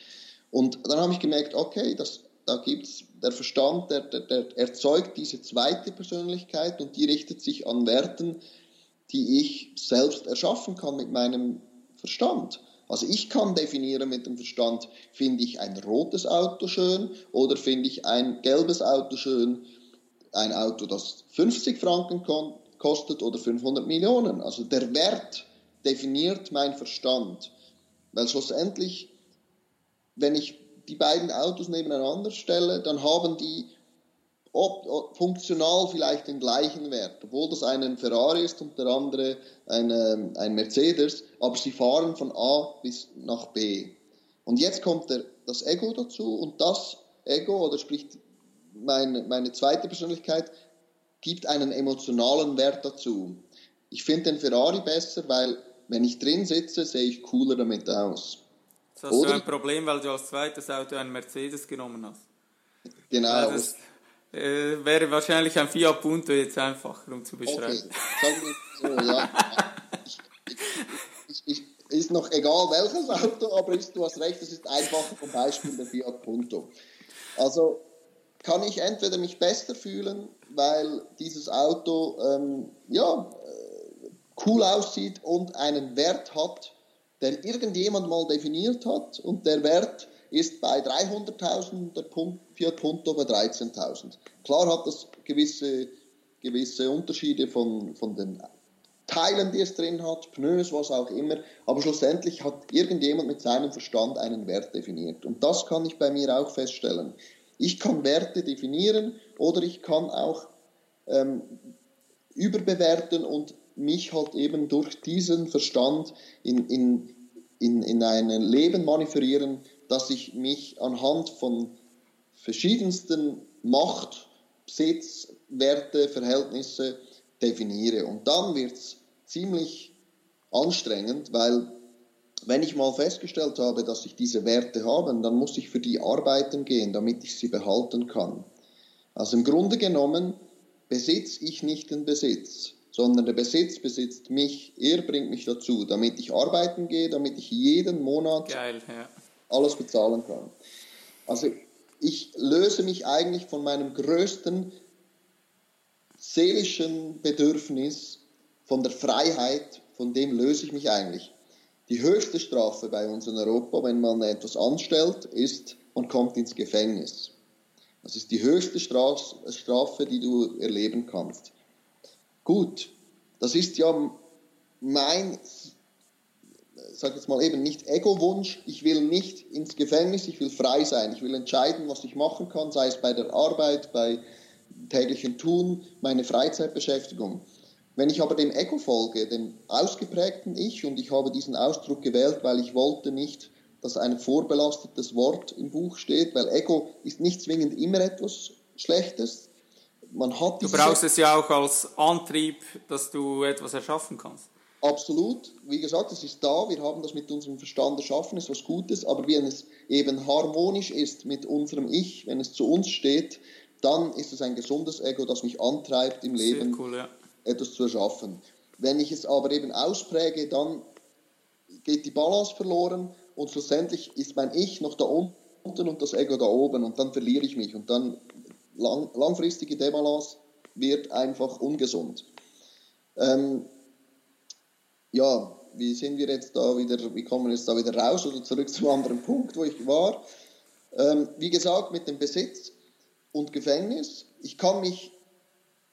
Und dann habe ich gemerkt, okay, das, da gibt's der Verstand, der, der, der erzeugt diese zweite Persönlichkeit und die richtet sich an Werten, die ich selbst erschaffen kann mit meinem Verstand. Also ich kann definieren mit dem Verstand, finde ich ein rotes Auto schön oder finde ich ein gelbes Auto schön, ein Auto, das 50 Franken kostet oder 500 Millionen. Also der Wert definiert mein Verstand. Weil schlussendlich, wenn ich die beiden Autos nebeneinander stelle, dann haben die ob, ob, funktional vielleicht den gleichen Wert, obwohl das ein Ferrari ist und der andere ein, ein Mercedes, aber sie fahren von A bis nach B. Und jetzt kommt der, das Ego dazu und das Ego, oder sprich meine, meine zweite Persönlichkeit, gibt einen emotionalen Wert dazu. Ich finde den Ferrari besser, weil wenn ich drin sitze, sehe ich cooler damit aus. Das hast Oder, du ein Problem, weil du als zweites Auto einen Mercedes genommen hast. Genau. Also das äh, wäre wahrscheinlich ein Fiat Punto jetzt einfacher, um zu beschreiben. Okay. So, ja. ich, ich, ist noch egal welches Auto, aber ist, du hast recht, es ist einfacher vom Beispiel der Fiat Punto. Also kann ich entweder mich besser fühlen, weil dieses Auto ähm, ja, äh, cool aussieht und einen Wert hat, der irgendjemand mal definiert hat und der Wert ist bei 300.000, der Fiat Punto bei 13.000. Klar hat das gewisse, gewisse Unterschiede von, von den Teilen, die es drin hat, Pneus, was auch immer, aber schlussendlich hat irgendjemand mit seinem Verstand einen Wert definiert. Und das kann ich bei mir auch feststellen. Ich kann Werte definieren oder ich kann auch ähm, überbewerten und mich halt eben durch diesen Verstand in, in, in, in ein Leben manövrieren, dass ich mich anhand von verschiedensten Macht, Besitz, Werte, Verhältnisse definiere. Und dann wird es ziemlich anstrengend, weil wenn ich mal festgestellt habe, dass ich diese Werte habe, dann muss ich für die arbeiten gehen, damit ich sie behalten kann. Also im Grunde genommen besitze ich nicht den Besitz, sondern der Besitz besitzt mich. Er bringt mich dazu, damit ich arbeiten gehe, damit ich jeden Monat Geil, ja. alles bezahlen kann. Also ich löse mich eigentlich von meinem größten seelischen Bedürfnis, von der Freiheit, von dem löse ich mich eigentlich. Die höchste Strafe bei uns in Europa, wenn man etwas anstellt, ist, man kommt ins Gefängnis. Das ist die höchste Strafe, die du erleben kannst. Gut, das ist ja mein, sag jetzt mal eben nicht Ego-Wunsch. Ich will nicht ins Gefängnis, ich will frei sein. Ich will entscheiden, was ich machen kann, sei es bei der Arbeit, bei täglichen Tun, meine Freizeitbeschäftigung. Wenn ich aber dem Ego folge, dem ausgeprägten Ich, und ich habe diesen Ausdruck gewählt, weil ich wollte nicht, dass ein vorbelastetes Wort im Buch steht, weil Ego ist nicht zwingend immer etwas Schlechtes. Man hat du brauchst es ja auch als Antrieb, dass du etwas erschaffen kannst. Absolut. Wie gesagt, es ist da. Wir haben das mit unserem Verstand erschaffen, ist was Gutes. Aber wenn es eben harmonisch ist mit unserem Ich, wenn es zu uns steht, dann ist es ein gesundes Ego, das mich antreibt im Leben. Cool, ja etwas zu erschaffen. Wenn ich es aber eben auspräge, dann geht die Balance verloren und schlussendlich ist mein Ich noch da unten und das Ego da oben und dann verliere ich mich und dann lang, langfristige Debalance wird einfach ungesund. Ähm, ja, wie sind wir jetzt da wieder, wie kommen wir jetzt da wieder raus oder zurück zum anderen Punkt, wo ich war? Ähm, wie gesagt, mit dem Besitz und Gefängnis. Ich kann mich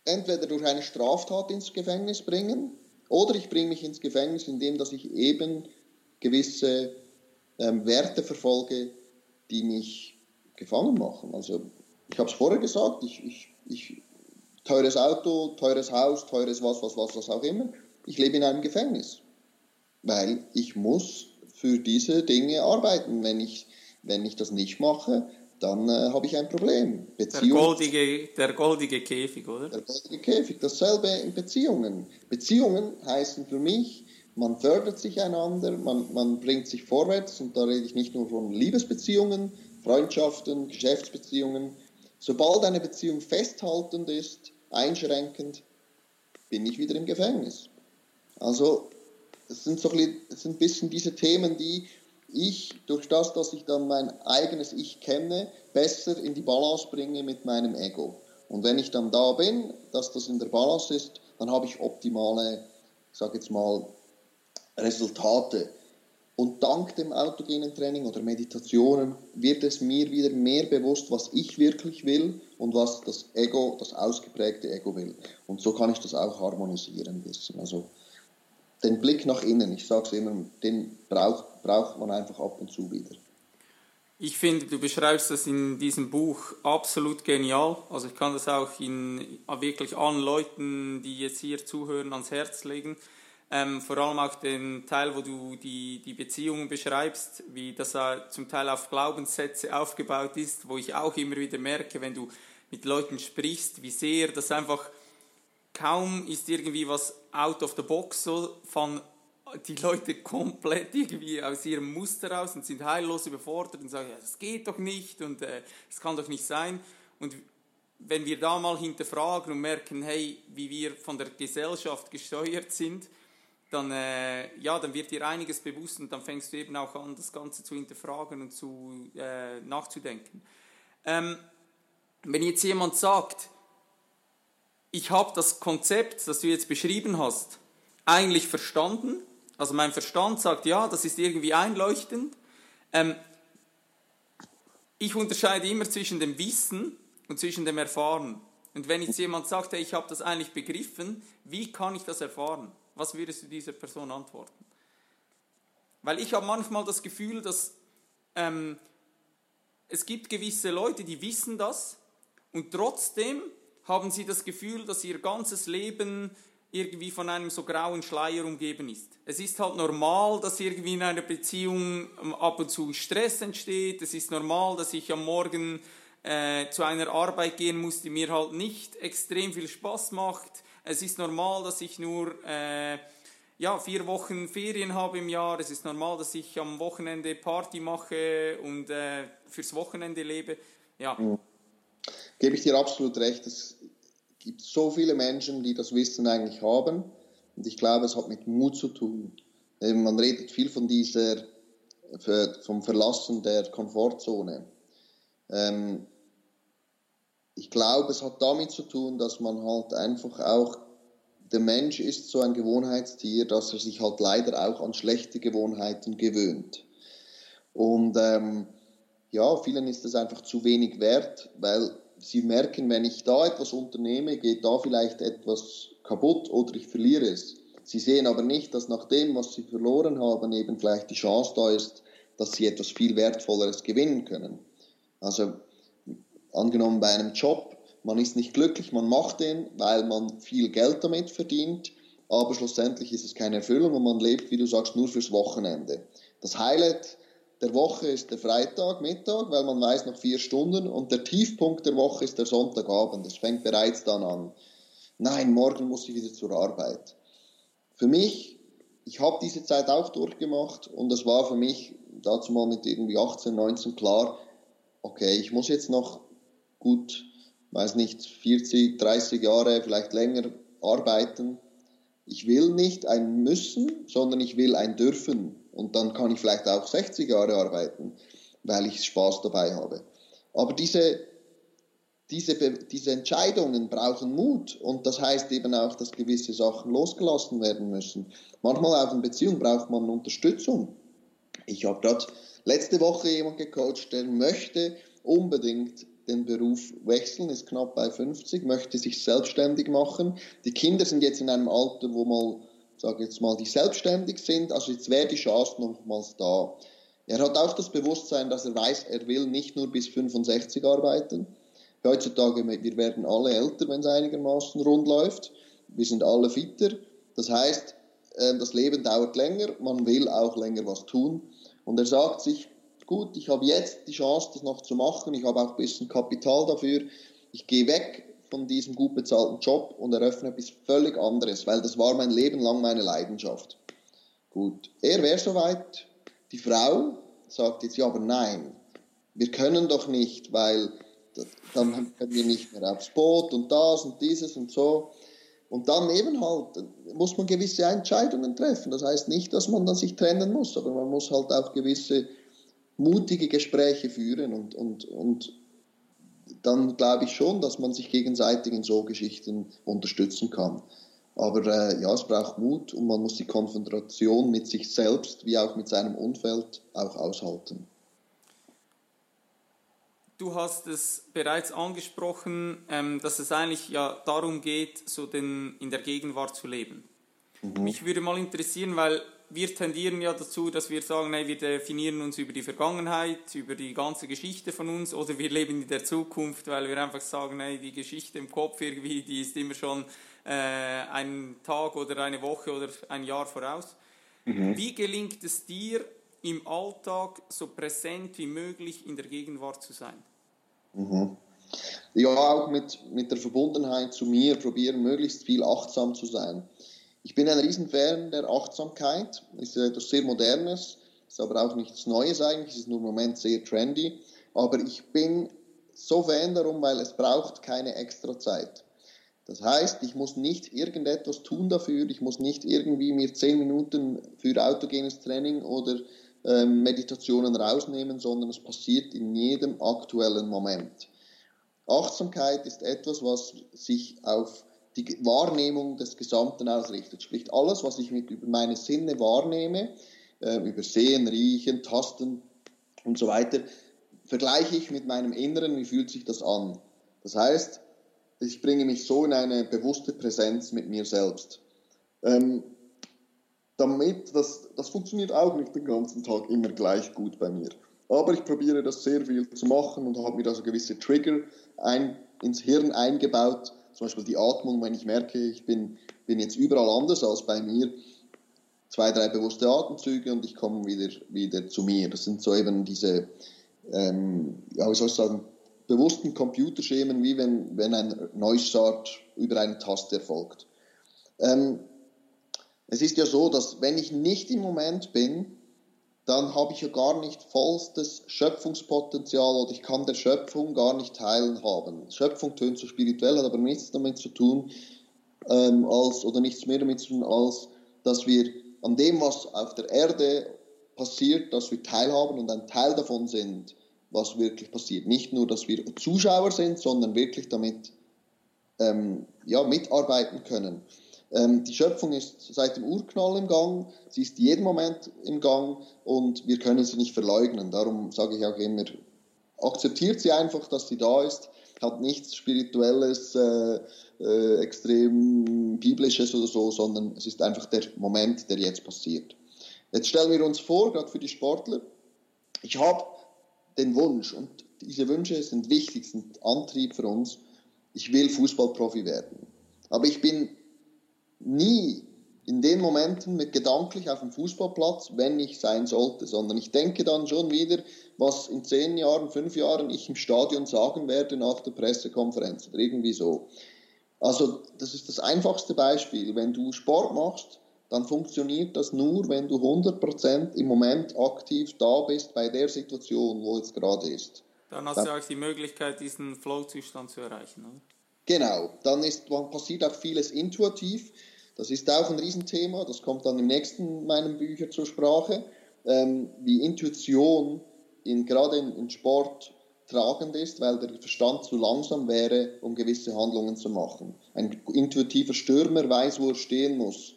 entweder durch eine Straftat ins Gefängnis bringen oder ich bringe mich ins Gefängnis, indem dass ich eben gewisse ähm, Werte verfolge, die mich gefangen machen. Also ich habe es vorher gesagt, ich, ich, ich, teures Auto, teures Haus, teures was, was, was, was auch immer. Ich lebe in einem Gefängnis, weil ich muss für diese Dinge arbeiten. Wenn ich Wenn ich das nicht mache, dann äh, habe ich ein Problem. Beziehung, der, goldige, der goldige Käfig, oder? Der goldige Käfig. Dasselbe in Beziehungen. Beziehungen heißen für mich, man fördert sich einander, man, man bringt sich vorwärts und da rede ich nicht nur von Liebesbeziehungen, Freundschaften, Geschäftsbeziehungen. Sobald eine Beziehung festhaltend ist, einschränkend, bin ich wieder im Gefängnis. Also es sind so ein bisschen, diese Themen, die ich durch das, dass ich dann mein eigenes Ich kenne, besser in die Balance bringe mit meinem Ego. Und wenn ich dann da bin, dass das in der Balance ist, dann habe ich optimale, ich sage jetzt mal, Resultate. Und dank dem autogenen Training oder Meditationen wird es mir wieder mehr bewusst, was ich wirklich will und was das Ego, das ausgeprägte Ego will. Und so kann ich das auch harmonisieren ein bisschen. Also den Blick nach innen, ich sage es immer, den braucht, braucht man einfach ab und zu wieder. Ich finde, du beschreibst das in diesem Buch absolut genial. Also ich kann das auch in, wirklich allen Leuten, die jetzt hier zuhören, ans Herz legen. Ähm, vor allem auch den Teil, wo du die, die Beziehungen beschreibst, wie das zum Teil auf Glaubenssätze aufgebaut ist, wo ich auch immer wieder merke, wenn du mit Leuten sprichst, wie sehr das einfach kaum ist irgendwie was out of the box, so von die Leute komplett irgendwie aus ihrem Muster raus und sind heillos überfordert und sagen, ja, das geht doch nicht und äh, das kann doch nicht sein. Und wenn wir da mal hinterfragen und merken, hey, wie wir von der Gesellschaft gesteuert sind, dann, äh, ja, dann wird dir einiges bewusst und dann fängst du eben auch an, das Ganze zu hinterfragen und zu, äh, nachzudenken. Ähm, wenn jetzt jemand sagt, ich habe das Konzept, das du jetzt beschrieben hast, eigentlich verstanden. Also mein Verstand sagt, ja, das ist irgendwie einleuchtend. Ähm, ich unterscheide immer zwischen dem Wissen und zwischen dem Erfahren. Und wenn jetzt jemand sagt, hey, ich habe das eigentlich begriffen, wie kann ich das erfahren? Was würdest du dieser Person antworten? Weil ich habe manchmal das Gefühl, dass ähm, es gibt gewisse Leute, die wissen das und trotzdem haben sie das Gefühl, dass ihr ganzes Leben irgendwie von einem so grauen Schleier umgeben ist. Es ist halt normal, dass irgendwie in einer Beziehung ähm, ab und zu Stress entsteht. Es ist normal, dass ich am Morgen äh, zu einer Arbeit gehen muss, die mir halt nicht extrem viel Spaß macht. Es ist normal, dass ich nur äh, ja, vier Wochen Ferien habe im Jahr. Es ist normal, dass ich am Wochenende Party mache und äh, fürs Wochenende lebe. Ja. Mhm gebe ich dir absolut recht. Es gibt so viele Menschen, die das Wissen eigentlich haben. Und ich glaube, es hat mit Mut zu tun. Man redet viel von dieser, vom Verlassen der Komfortzone. Ähm, ich glaube, es hat damit zu tun, dass man halt einfach auch, der Mensch ist so ein Gewohnheitstier, dass er sich halt leider auch an schlechte Gewohnheiten gewöhnt. Und ähm, ja, vielen ist das einfach zu wenig wert, weil sie merken, wenn ich da etwas unternehme, geht da vielleicht etwas kaputt oder ich verliere es. Sie sehen aber nicht, dass nach dem, was sie verloren haben, eben vielleicht die Chance da ist, dass sie etwas viel Wertvolleres gewinnen können. Also angenommen bei einem Job, man ist nicht glücklich, man macht den, weil man viel Geld damit verdient, aber schlussendlich ist es keine Erfüllung und man lebt, wie du sagst, nur fürs Wochenende. Das Highlight der Woche ist der Freitag, Mittag, weil man weiß noch vier Stunden und der Tiefpunkt der Woche ist der Sonntagabend. Es fängt bereits dann an. Nein, morgen muss ich wieder zur Arbeit. Für mich, ich habe diese Zeit auch durchgemacht und es war für mich dazu mal mit irgendwie 18, 19 klar, okay, ich muss jetzt noch gut, weiß nicht, 40, 30 Jahre, vielleicht länger arbeiten. Ich will nicht ein Müssen, sondern ich will ein Dürfen. Und dann kann ich vielleicht auch 60 Jahre arbeiten, weil ich Spaß dabei habe. Aber diese, diese, diese Entscheidungen brauchen Mut und das heißt eben auch, dass gewisse Sachen losgelassen werden müssen. Manchmal auch in Beziehung braucht man Unterstützung. Ich habe gerade letzte Woche jemand gecoacht, der möchte unbedingt den Beruf wechseln, ist knapp bei 50, möchte sich selbstständig machen. Die Kinder sind jetzt in einem Alter, wo mal sage jetzt mal, die selbstständig sind. Also jetzt wäre die Chance nochmals da. Er hat auch das Bewusstsein, dass er weiß, er will nicht nur bis 65 arbeiten. Heutzutage, wir werden alle älter, wenn es einigermaßen rund läuft. Wir sind alle fitter. Das heißt, ähm, das Leben dauert länger, man will auch länger was tun. Und er sagt sich, gut, ich habe jetzt die Chance, das noch zu machen, ich habe auch ein bisschen Kapital dafür, ich gehe weg von diesem gut bezahlten Job und eröffne etwas völlig anderes, weil das war mein Leben lang meine Leidenschaft. Gut, er wäre soweit, die Frau sagt jetzt, ja, aber nein, wir können doch nicht, weil dann können wir nicht mehr aufs Boot und das und dieses und so. Und dann eben halt muss man gewisse Entscheidungen treffen. Das heißt nicht, dass man dann sich trennen muss, aber man muss halt auch gewisse mutige Gespräche führen und, und, und dann glaube ich schon, dass man sich gegenseitig in so Geschichten unterstützen kann. Aber äh, ja, es braucht Mut und man muss die Konfrontation mit sich selbst wie auch mit seinem Umfeld auch aushalten. Du hast es bereits angesprochen, ähm, dass es eigentlich ja darum geht, so den, in der Gegenwart zu leben. Mhm. Mich würde mal interessieren, weil wir tendieren ja dazu, dass wir sagen, nee, wir definieren uns über die Vergangenheit, über die ganze Geschichte von uns oder wir leben in der Zukunft, weil wir einfach sagen, nee, die Geschichte im Kopf irgendwie, die ist immer schon äh, einen Tag oder eine Woche oder ein Jahr voraus. Mhm. Wie gelingt es dir, im Alltag so präsent wie möglich in der Gegenwart zu sein? Mhm. Ja, auch mit, mit der Verbundenheit zu mir probieren, möglichst viel achtsam zu sein. Ich bin ein Riesenfan der Achtsamkeit, ist etwas sehr Modernes, ist aber auch nichts Neues eigentlich, ist nur im Moment sehr trendy. Aber ich bin so Fan darum, weil es braucht keine extra Zeit. Das heißt, ich muss nicht irgendetwas tun dafür, ich muss nicht irgendwie mir zehn Minuten für autogenes Training oder ähm, Meditationen rausnehmen, sondern es passiert in jedem aktuellen Moment. Achtsamkeit ist etwas, was sich auf die Wahrnehmung des Gesamten ausrichtet. Sprich, alles, was ich mit über meine Sinne wahrnehme, äh, über Sehen, Riechen, Tasten und so weiter, vergleiche ich mit meinem Inneren, wie fühlt sich das an. Das heißt, ich bringe mich so in eine bewusste Präsenz mit mir selbst. Ähm, damit, das, das funktioniert auch nicht den ganzen Tag immer gleich gut bei mir. Aber ich probiere das sehr viel zu machen und habe mir da so gewisse Trigger ein, ins Hirn eingebaut. Zum Beispiel die Atmung, wenn ich merke, ich bin, bin jetzt überall anders als bei mir. Zwei, drei bewusste Atemzüge und ich komme wieder, wieder zu mir. Das sind so eben diese, ähm, ja, wie soll ich sagen, bewussten Computerschemen, wie wenn, wenn ein Neustart über eine Taste erfolgt. Ähm, es ist ja so, dass wenn ich nicht im Moment bin, dann habe ich ja gar nicht vollstes Schöpfungspotenzial oder ich kann der Schöpfung gar nicht teilen haben. Schöpfung tönt so spirituell, hat aber nichts damit zu tun, ähm, als, oder nichts mehr damit zu tun, als dass wir an dem, was auf der Erde passiert, dass wir teilhaben und ein Teil davon sind, was wirklich passiert. Nicht nur, dass wir Zuschauer sind, sondern wirklich damit ähm, ja, mitarbeiten können. Ähm, die Schöpfung ist seit dem Urknall im Gang, sie ist jeden Moment im Gang und wir können sie nicht verleugnen. Darum sage ich auch immer, akzeptiert sie einfach, dass sie da ist, hat nichts Spirituelles, äh, äh, extrem Biblisches oder so, sondern es ist einfach der Moment, der jetzt passiert. Jetzt stellen wir uns vor, gerade für die Sportler, ich habe den Wunsch und diese Wünsche sind wichtig, sind Antrieb für uns. Ich will Fußballprofi werden. Aber ich bin nie in den Momenten mit gedanklich auf dem Fußballplatz, wenn ich sein sollte, sondern ich denke dann schon wieder, was in zehn Jahren, fünf Jahren ich im Stadion sagen werde nach der Pressekonferenz oder irgendwie so. Also das ist das einfachste Beispiel. Wenn du Sport machst, dann funktioniert das nur, wenn du 100% im Moment aktiv da bist bei der Situation, wo es gerade ist. Dann hast dann, du auch die Möglichkeit, diesen Flow-Zustand zu erreichen, oder? Genau, dann, ist, dann passiert auch vieles intuitiv das ist auch ein Riesenthema, das kommt dann im nächsten meinen Bücher zur Sprache, ähm, wie Intuition in, gerade in, in Sport tragend ist, weil der Verstand zu langsam wäre, um gewisse Handlungen zu machen. Ein intuitiver Stürmer weiß, wo er stehen muss.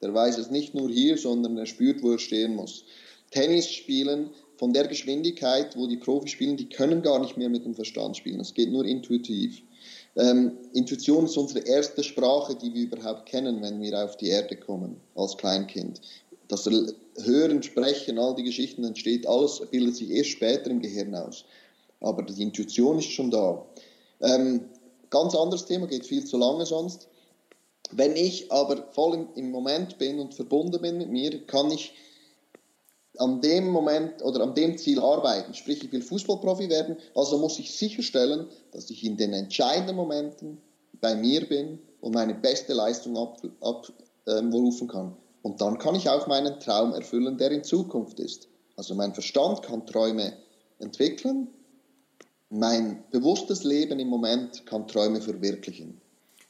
Der weiß es nicht nur hier, sondern er spürt, wo er stehen muss. Tennis spielen von der Geschwindigkeit, wo die Profis spielen, die können gar nicht mehr mit dem Verstand spielen. Es geht nur intuitiv. Ähm, Intuition ist unsere erste Sprache, die wir überhaupt kennen, wenn wir auf die Erde kommen, als Kleinkind. Das Hören, Sprechen, all die Geschichten entsteht, alles bildet sich erst später im Gehirn aus. Aber die Intuition ist schon da. Ähm, ganz anderes Thema, geht viel zu lange sonst. Wenn ich aber voll im, im Moment bin und verbunden bin mit mir, kann ich an dem Moment oder an dem Ziel arbeiten. Sprich, ich will Fußballprofi werden, also muss ich sicherstellen, dass ich in den entscheidenden Momenten bei mir bin und meine beste Leistung abrufen ab, äh, kann. Und dann kann ich auch meinen Traum erfüllen, der in Zukunft ist. Also mein Verstand kann Träume entwickeln, mein bewusstes Leben im Moment kann Träume verwirklichen.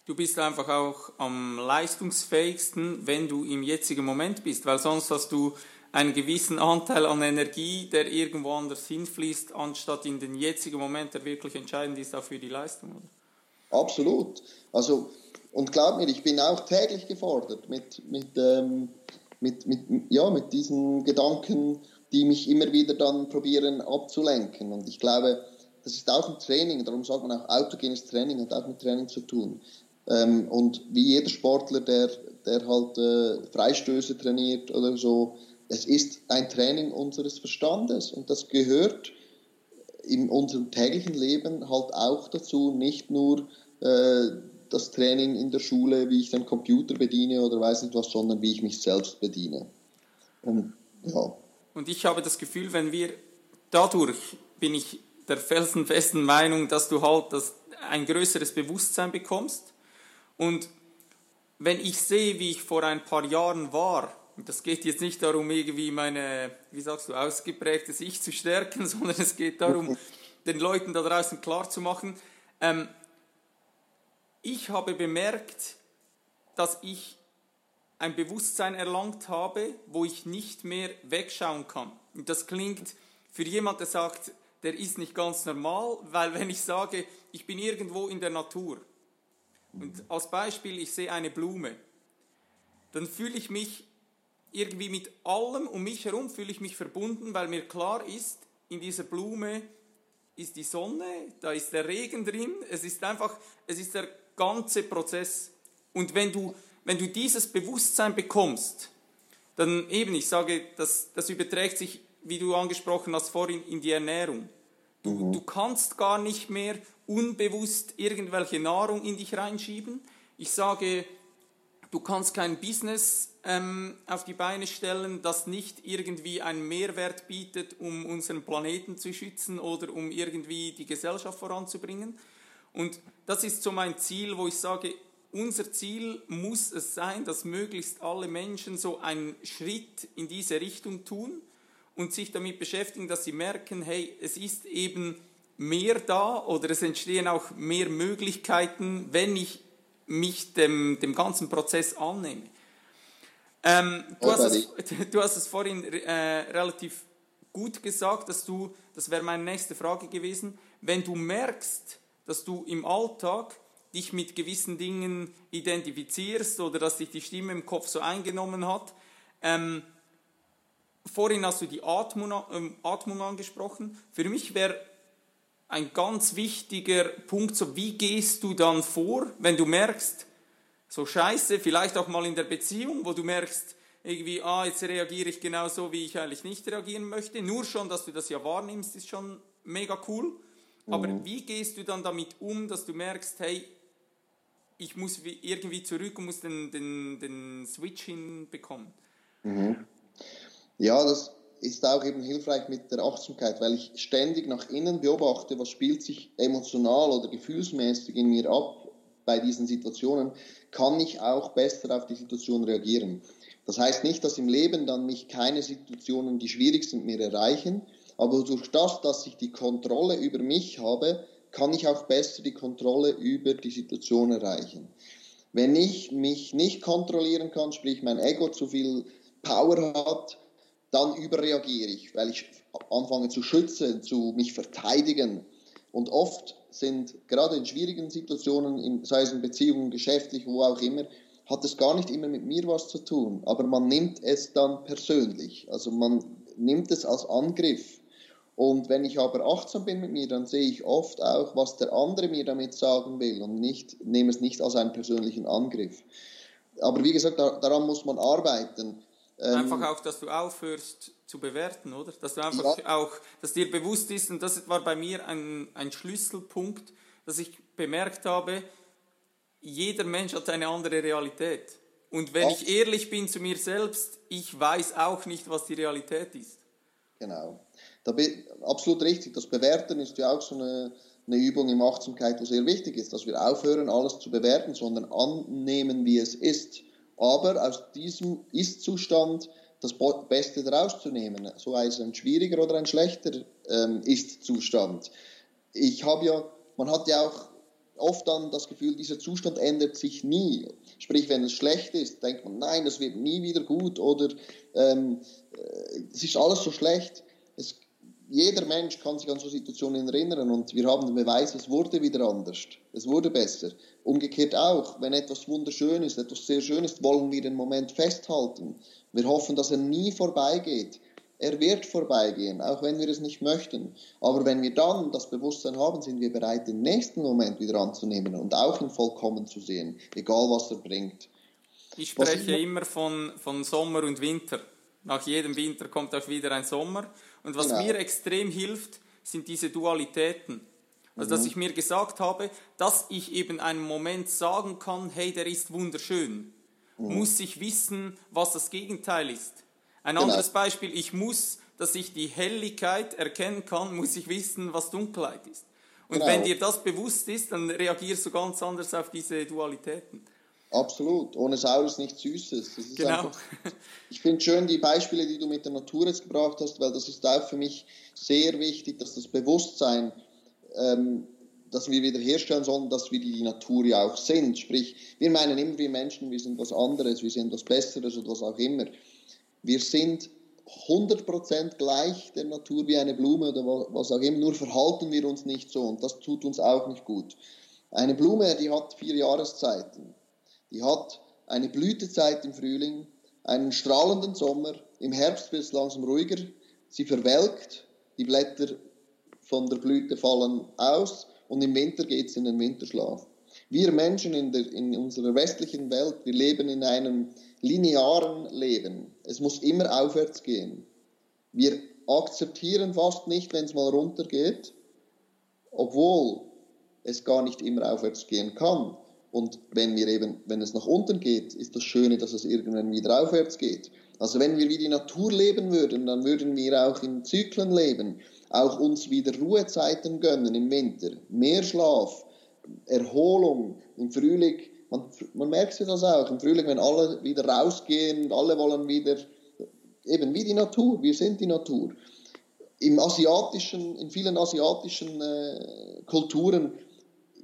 Du bist einfach auch am leistungsfähigsten, wenn du im jetzigen Moment bist, weil sonst hast du einen gewissen Anteil an Energie, der irgendwo anders hinfließt, anstatt in den jetzigen Moment, der wirklich entscheidend ist, auch für die Leistung. Oder? Absolut. Also, und glaub mir, ich bin auch täglich gefordert mit, mit, ähm, mit, mit, ja, mit diesen Gedanken, die mich immer wieder dann probieren abzulenken. Und ich glaube, das ist auch ein Training, darum sagt man auch autogenes Training, hat auch mit Training zu tun. Ähm, und wie jeder Sportler, der, der halt äh, Freistöße trainiert oder so, es ist ein Training unseres Verstandes und das gehört in unserem täglichen Leben halt auch dazu, nicht nur äh, das Training in der Schule, wie ich den Computer bediene oder weiß nicht was, sondern wie ich mich selbst bediene. Und, ja. und ich habe das Gefühl, wenn wir dadurch, bin ich der felsenfesten Meinung, dass du halt das, ein größeres Bewusstsein bekommst. Und wenn ich sehe, wie ich vor ein paar Jahren war, das geht jetzt nicht darum, irgendwie meine, wie sagst du, ausgeprägtes Ich zu stärken, sondern es geht darum, den Leuten da draußen klarzumachen. Ähm, ich habe bemerkt, dass ich ein Bewusstsein erlangt habe, wo ich nicht mehr wegschauen kann. Und das klingt für jemand, der sagt, der ist nicht ganz normal, weil wenn ich sage, ich bin irgendwo in der Natur und als Beispiel, ich sehe eine Blume, dann fühle ich mich irgendwie mit allem um mich herum fühle ich mich verbunden, weil mir klar ist, in dieser Blume ist die Sonne, da ist der Regen drin, es ist einfach, es ist der ganze Prozess. Und wenn du, wenn du dieses Bewusstsein bekommst, dann eben, ich sage, das, das überträgt sich, wie du angesprochen hast vorhin, in die Ernährung. Du, mhm. du kannst gar nicht mehr unbewusst irgendwelche Nahrung in dich reinschieben. Ich sage, du kannst kein Business ähm, auf die Beine stellen, das nicht irgendwie einen Mehrwert bietet, um unseren Planeten zu schützen oder um irgendwie die Gesellschaft voranzubringen. Und das ist so mein Ziel, wo ich sage, unser Ziel muss es sein, dass möglichst alle Menschen so einen Schritt in diese Richtung tun und sich damit beschäftigen, dass sie merken, hey, es ist eben mehr da oder es entstehen auch mehr Möglichkeiten, wenn ich mich dem, dem ganzen Prozess annehme. Ähm, du, hast es, du, hast es, vorhin äh, relativ gut gesagt, dass du, das wäre meine nächste Frage gewesen, wenn du merkst, dass du im Alltag dich mit gewissen Dingen identifizierst oder dass dich die Stimme im Kopf so eingenommen hat. Ähm, vorhin hast du die Atmung, ähm, Atmung angesprochen. Für mich wäre ein ganz wichtiger Punkt, so wie gehst du dann vor, wenn du merkst, so scheiße, vielleicht auch mal in der Beziehung, wo du merkst, irgendwie, ah, jetzt reagiere ich genau so, wie ich eigentlich nicht reagieren möchte. Nur schon, dass du das ja wahrnimmst, ist schon mega cool. Aber mhm. wie gehst du dann damit um, dass du merkst, hey, ich muss irgendwie zurück und muss den, den, den Switch hinbekommen? Mhm. Ja, das ist auch eben hilfreich mit der Achtsamkeit, weil ich ständig nach innen beobachte, was spielt sich emotional oder gefühlsmäßig in mir ab bei diesen Situationen, kann ich auch besser auf die Situation reagieren. Das heißt nicht, dass im Leben dann mich keine Situationen, die schwierig sind, mehr erreichen, aber durch das, dass ich die Kontrolle über mich habe, kann ich auch besser die Kontrolle über die Situation erreichen. Wenn ich mich nicht kontrollieren kann, sprich mein Ego zu viel Power hat, dann überreagiere ich, weil ich anfange zu schützen, zu mich verteidigen. Und oft sind gerade in schwierigen Situationen, in, sei es in Beziehungen, geschäftlich, wo auch immer, hat es gar nicht immer mit mir was zu tun, aber man nimmt es dann persönlich. Also man nimmt es als Angriff. Und wenn ich aber achtsam bin mit mir, dann sehe ich oft auch, was der andere mir damit sagen will und nicht, nehme es nicht als einen persönlichen Angriff. Aber wie gesagt, daran muss man arbeiten. Ähm, einfach auch, dass du aufhörst zu bewerten, oder? Dass du einfach ja. auch, dass dir bewusst ist, und das war bei mir ein, ein Schlüsselpunkt, dass ich bemerkt habe, jeder Mensch hat eine andere Realität. Und wenn ich ehrlich bin zu mir selbst, ich weiß auch nicht, was die Realität ist. Genau. Da absolut richtig. Das Bewerten ist ja auch so eine, eine Übung im Achtsamkeit, wo sehr wichtig ist, dass wir aufhören, alles zu bewerten, sondern annehmen, wie es ist. Aber aus diesem Ist-Zustand das Beste daraus zu nehmen. So heißt ein schwieriger oder ein schlechter ähm, Ist-Zustand. Ich habe ja, man hat ja auch oft dann das Gefühl, dieser Zustand ändert sich nie. Sprich, wenn es schlecht ist, denkt man, nein, das wird nie wieder gut oder ähm, äh, es ist alles so schlecht. Jeder Mensch kann sich an so Situationen erinnern und wir haben den Beweis, es wurde wieder anders, es wurde besser. Umgekehrt auch, wenn etwas wunderschön ist, etwas sehr schön ist, wollen wir den Moment festhalten. Wir hoffen, dass er nie vorbeigeht. Er wird vorbeigehen, auch wenn wir es nicht möchten. Aber wenn wir dann das Bewusstsein haben, sind wir bereit, den nächsten Moment wieder anzunehmen und auch ihn vollkommen zu sehen, egal was er bringt. Ich spreche immer von, von Sommer und Winter. Nach jedem Winter kommt auch wieder ein Sommer. Und was genau. mir extrem hilft, sind diese Dualitäten. Also, dass mhm. ich mir gesagt habe, dass ich eben einen Moment sagen kann, hey, der ist wunderschön, mhm. muss ich wissen, was das Gegenteil ist. Ein genau. anderes Beispiel, ich muss, dass ich die Helligkeit erkennen kann, muss ich wissen, was Dunkelheit ist. Und genau. wenn dir das bewusst ist, dann reagierst du ganz anders auf diese Dualitäten. Absolut. Ohne Saures nichts Süßes. genau. Einfach, ich finde schön die Beispiele, die du mit der Natur jetzt gebracht hast, weil das ist auch für mich sehr wichtig, dass das Bewusstsein, ähm, dass wir wiederherstellen sollen, dass wir die Natur ja auch sind. Sprich, wir meinen immer, wir Menschen, wir sind was anderes, wir sind was Besseres oder was auch immer. Wir sind 100% gleich der Natur wie eine Blume oder was auch immer, nur verhalten wir uns nicht so und das tut uns auch nicht gut. Eine Blume, die hat vier Jahreszeiten. Die hat eine Blütezeit im Frühling, einen strahlenden Sommer, im Herbst wird es langsam ruhiger, sie verwelkt, die Blätter von der Blüte fallen aus und im Winter geht es in den Winterschlaf. Wir Menschen in, der, in unserer westlichen Welt, wir leben in einem linearen Leben. Es muss immer aufwärts gehen. Wir akzeptieren fast nicht, wenn es mal runtergeht, obwohl es gar nicht immer aufwärts gehen kann. Und wenn wir eben, wenn es nach unten geht, ist das Schöne, dass es irgendwann wieder aufwärts geht. Also wenn wir wie die Natur leben würden, dann würden wir auch in Zyklen leben, auch uns wieder Ruhezeiten gönnen im Winter, mehr Schlaf, Erholung im Frühling. Man, man merkt sich das auch im Frühling, wenn alle wieder rausgehen, alle wollen wieder, eben wie die Natur, wir sind die Natur. Im asiatischen, in vielen asiatischen äh, Kulturen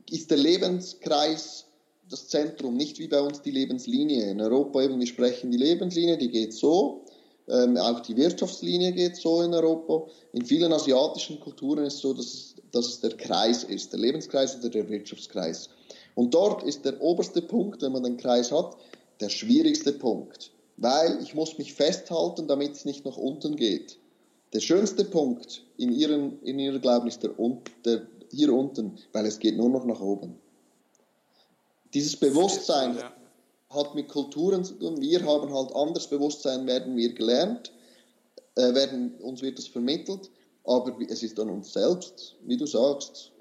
ist der Lebenskreis das Zentrum, nicht wie bei uns die Lebenslinie. In Europa eben, wir sprechen die Lebenslinie, die geht so, ähm, auch die Wirtschaftslinie geht so in Europa. In vielen asiatischen Kulturen ist es so, dass es, dass es der Kreis ist, der Lebenskreis oder der Wirtschaftskreis. Und dort ist der oberste Punkt, wenn man den Kreis hat, der schwierigste Punkt, weil ich muss mich festhalten, damit es nicht nach unten geht. Der schönste Punkt in, ihren, in ihrer Glauben ist der, der, hier unten, weil es geht nur noch nach oben. Dieses Bewusstsein ja. hat mit Kulturen zu tun. Wir haben halt anderes Bewusstsein, werden wir gelernt, äh, werden, uns wird das vermittelt, aber es ist an uns selbst, wie du sagst,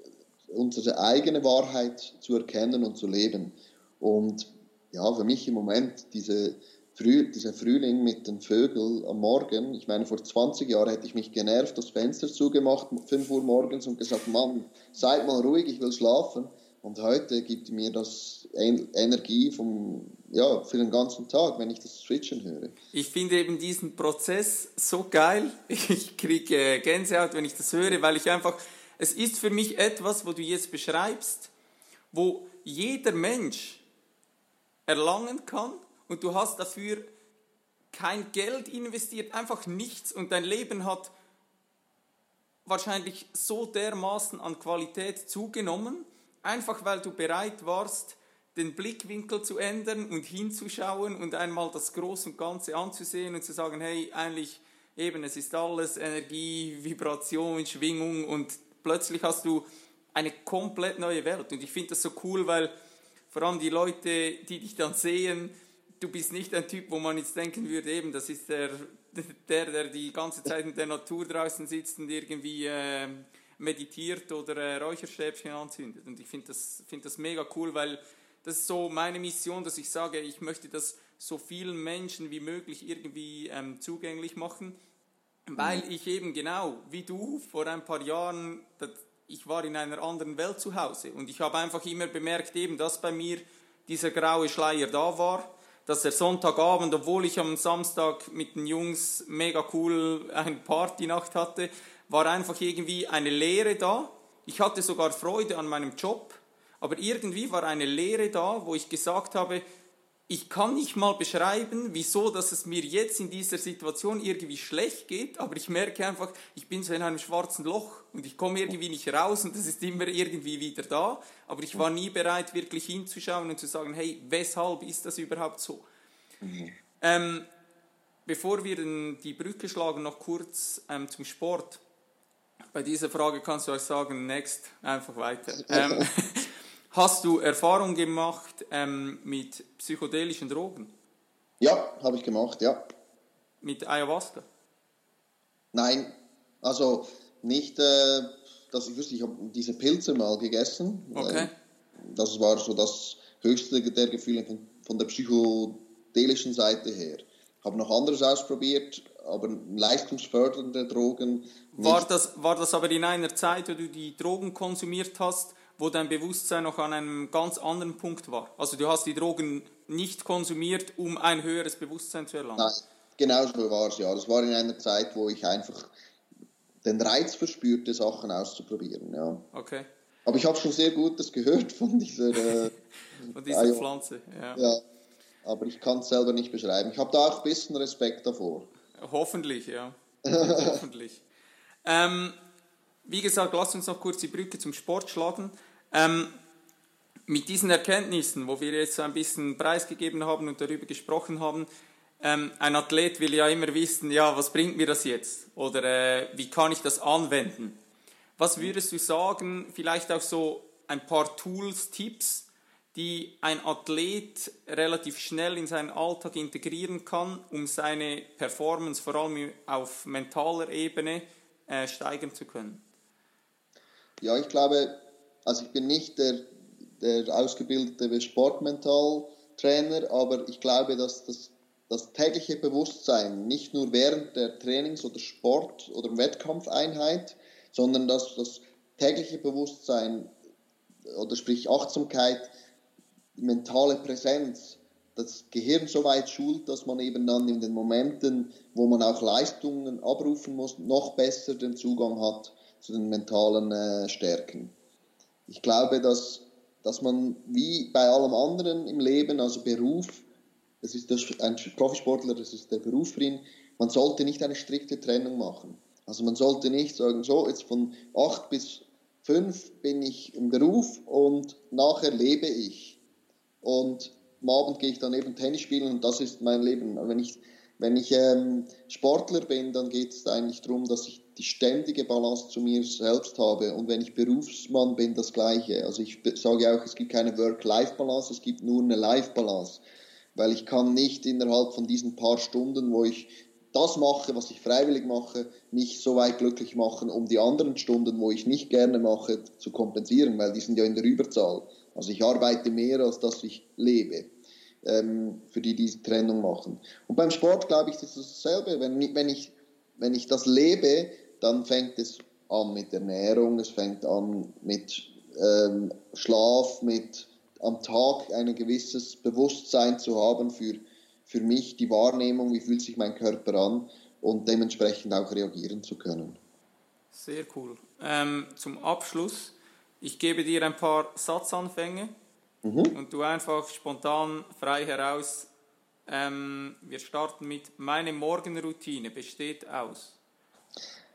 unsere eigene Wahrheit zu erkennen und zu leben. Und ja, für mich im Moment diese Früh, dieser Frühling mit den Vögeln am Morgen, ich meine, vor 20 Jahren hätte ich mich genervt, das Fenster zugemacht, 5 Uhr morgens und gesagt, Mann, seid mal ruhig, ich will schlafen. Und heute gibt mir das Energie vom, ja, für den ganzen Tag, wenn ich das Switchen höre. Ich finde eben diesen Prozess so geil. Ich kriege Gänsehaut, wenn ich das höre, weil ich einfach, es ist für mich etwas, wo du jetzt beschreibst, wo jeder Mensch erlangen kann und du hast dafür kein Geld investiert, einfach nichts und dein Leben hat wahrscheinlich so dermaßen an Qualität zugenommen einfach weil du bereit warst, den Blickwinkel zu ändern und hinzuschauen und einmal das Große und Ganze anzusehen und zu sagen, hey, eigentlich eben, es ist alles Energie, Vibration, Schwingung und plötzlich hast du eine komplett neue Welt. Und ich finde das so cool, weil vor allem die Leute, die dich dann sehen, du bist nicht ein Typ, wo man jetzt denken würde, eben, das ist der, der, der die ganze Zeit in der Natur draußen sitzt und irgendwie... Äh, meditiert oder äh, Räucherstäbchen anzündet. Und ich finde das, find das mega cool, weil das ist so meine Mission, dass ich sage, ich möchte das so vielen Menschen wie möglich irgendwie ähm, zugänglich machen, weil mhm. ich eben genau wie du vor ein paar Jahren, ich war in einer anderen Welt zu Hause und ich habe einfach immer bemerkt, eben, dass bei mir dieser graue Schleier da war, dass der Sonntagabend, obwohl ich am Samstag mit den Jungs mega cool eine Partynacht hatte, war einfach irgendwie eine Leere da. Ich hatte sogar Freude an meinem Job, aber irgendwie war eine Leere da, wo ich gesagt habe, ich kann nicht mal beschreiben, wieso, dass es mir jetzt in dieser Situation irgendwie schlecht geht, aber ich merke einfach, ich bin so in einem schwarzen Loch und ich komme irgendwie nicht raus und das ist immer irgendwie wieder da, aber ich war nie bereit, wirklich hinzuschauen und zu sagen, hey, weshalb ist das überhaupt so? Mhm. Ähm, bevor wir die Brücke schlagen, noch kurz ähm, zum Sport. Bei dieser Frage kannst du euch sagen, next, einfach weiter. Ähm, Hast du Erfahrung gemacht ähm, mit psychedelischen Drogen? Ja, habe ich gemacht, ja. Mit Ayahuasca? Nein, also nicht, äh, dass ich wüsste, ich habe diese Pilze mal gegessen. Okay. Das war so das höchste der Gefühle von, von der psychedelischen Seite her. Ich habe noch anderes ausprobiert, aber leistungsfördernde Drogen. War das, war das aber in einer Zeit, wo du die Drogen konsumiert hast, wo dein Bewusstsein noch an einem ganz anderen Punkt war. Also du hast die Drogen nicht konsumiert, um ein höheres Bewusstsein zu erlangen. Nein, genau so war es ja. Das war in einer Zeit, wo ich einfach den Reiz verspürte, Sachen auszuprobieren. Ja. Okay. Aber ich habe schon sehr Gutes gehört von dieser, von dieser Pflanze. Ja. ja. Aber ich kann es selber nicht beschreiben. Ich habe da auch ein bisschen Respekt davor. Hoffentlich, ja. Hoffentlich. Ähm, wie gesagt, lass uns noch kurz die Brücke zum Sport schlagen. Ähm, mit diesen Erkenntnissen, wo wir jetzt ein bisschen preisgegeben haben und darüber gesprochen haben, ähm, ein Athlet will ja immer wissen, ja, was bringt mir das jetzt? Oder äh, wie kann ich das anwenden? Was würdest du sagen, vielleicht auch so ein paar Tools, Tipps, die ein Athlet relativ schnell in seinen Alltag integrieren kann, um seine Performance vor allem auf mentaler Ebene äh, steigern zu können? Ja, ich glaube, also ich bin nicht der, der ausgebildete Sportmental-Trainer, aber ich glaube, dass das, das tägliche Bewusstsein nicht nur während der Trainings- oder Sport- oder Wettkampfeinheit, sondern dass das tägliche Bewusstsein oder sprich Achtsamkeit, die mentale Präsenz, das Gehirn so weit schult, dass man eben dann in den Momenten, wo man auch Leistungen abrufen muss, noch besser den Zugang hat zu den mentalen äh, Stärken ich glaube, dass, dass man wie bei allem anderen im Leben, also Beruf, das ist das, ein Profisportler, das ist der Beruf für man sollte nicht eine strikte Trennung machen. Also man sollte nicht sagen, so, jetzt von acht bis fünf bin ich im Beruf und nachher lebe ich. Und am Abend gehe ich dann eben Tennis spielen und das ist mein Leben. Wenn ich, wenn ich ähm, Sportler bin, dann geht es eigentlich darum, dass ich die ständige Balance zu mir selbst habe. Und wenn ich Berufsmann bin, das Gleiche. Also ich sage auch, es gibt keine Work-Life-Balance, es gibt nur eine Life-Balance. Weil ich kann nicht innerhalb von diesen paar Stunden, wo ich das mache, was ich freiwillig mache, mich so weit glücklich machen, um die anderen Stunden, wo ich nicht gerne mache, zu kompensieren, weil die sind ja in der Überzahl. Also ich arbeite mehr, als dass ich lebe, ähm, für die diese Trennung machen. Und beim Sport, glaube ich, ist es dasselbe. Wenn, wenn, ich, wenn ich das lebe, dann fängt es an mit Ernährung, es fängt an mit ähm, Schlaf, mit am Tag ein gewisses Bewusstsein zu haben für, für mich, die Wahrnehmung, wie fühlt sich mein Körper an und dementsprechend auch reagieren zu können. Sehr cool. Ähm, zum Abschluss, ich gebe dir ein paar Satzanfänge mhm. und du einfach spontan frei heraus. Ähm, wir starten mit meine Morgenroutine besteht aus.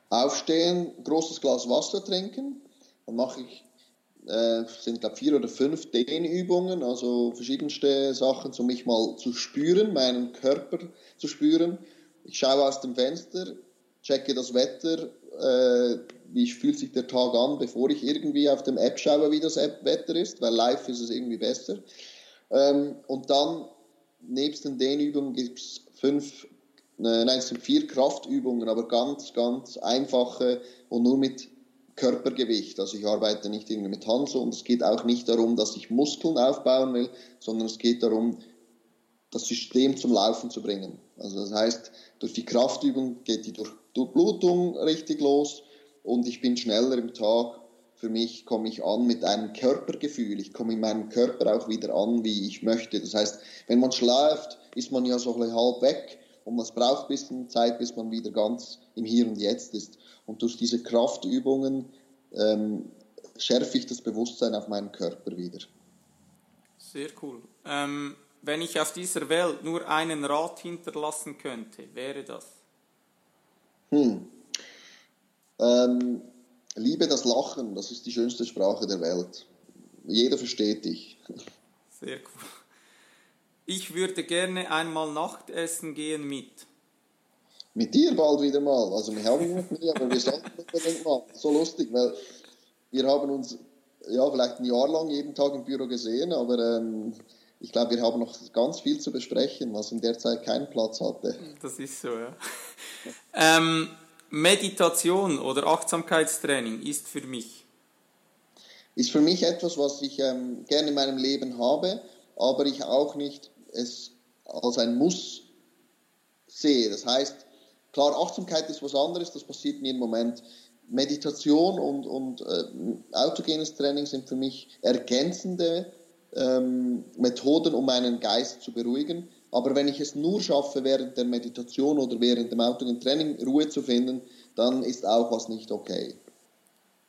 Aufstehen, großes Glas Wasser trinken. Dann mache ich, äh, sind glaube vier oder fünf Dehnübungen, also verschiedenste Sachen, um mich mal zu spüren, meinen Körper zu spüren. Ich schaue aus dem Fenster, checke das Wetter, äh, wie fühlt sich der Tag an, bevor ich irgendwie auf dem App schaue, wie das Wetter ist, weil live ist es irgendwie besser. Ähm, und dann, nebst den Dehnübungen, gibt es fünf Nein, es sind vier Kraftübungen, aber ganz, ganz einfache und nur mit Körpergewicht. Also ich arbeite nicht irgendwie mit Hansel und es geht auch nicht darum, dass ich Muskeln aufbauen will, sondern es geht darum, das System zum Laufen zu bringen. Also das heißt, durch die Kraftübung geht die Durchblutung richtig los und ich bin schneller im Tag. Für mich komme ich an mit einem Körpergefühl. Ich komme in meinem Körper auch wieder an, wie ich möchte. Das heißt, wenn man schläft, ist man ja so halb weg und es braucht ein bisschen Zeit, bis man wieder ganz im Hier und Jetzt ist. Und durch diese Kraftübungen ähm, schärfe ich das Bewusstsein auf meinen Körper wieder. Sehr cool. Ähm, wenn ich auf dieser Welt nur einen Rat hinterlassen könnte, wäre das? Hm. Ähm, liebe das Lachen, das ist die schönste Sprache der Welt. Jeder versteht dich. Sehr cool. Ich würde gerne einmal Nachtessen gehen mit. Mit dir bald wieder mal. Also wir haben noch nie, aber wir sollten unbedingt mal. So lustig, weil wir haben uns ja vielleicht ein Jahr lang jeden Tag im Büro gesehen, aber ähm, ich glaube, wir haben noch ganz viel zu besprechen, was in der Zeit keinen Platz hatte. Das ist so, ja. ähm, Meditation oder Achtsamkeitstraining ist für mich? Ist für mich etwas, was ich ähm, gerne in meinem Leben habe, aber ich auch nicht es als ein Muss sehe. Das heißt, klar, Achtsamkeit ist was anderes, das passiert mir im Moment. Meditation und, und äh, autogenes Training sind für mich ergänzende ähm, Methoden, um meinen Geist zu beruhigen. Aber wenn ich es nur schaffe, während der Meditation oder während dem autogenen Training Ruhe zu finden, dann ist auch was nicht okay.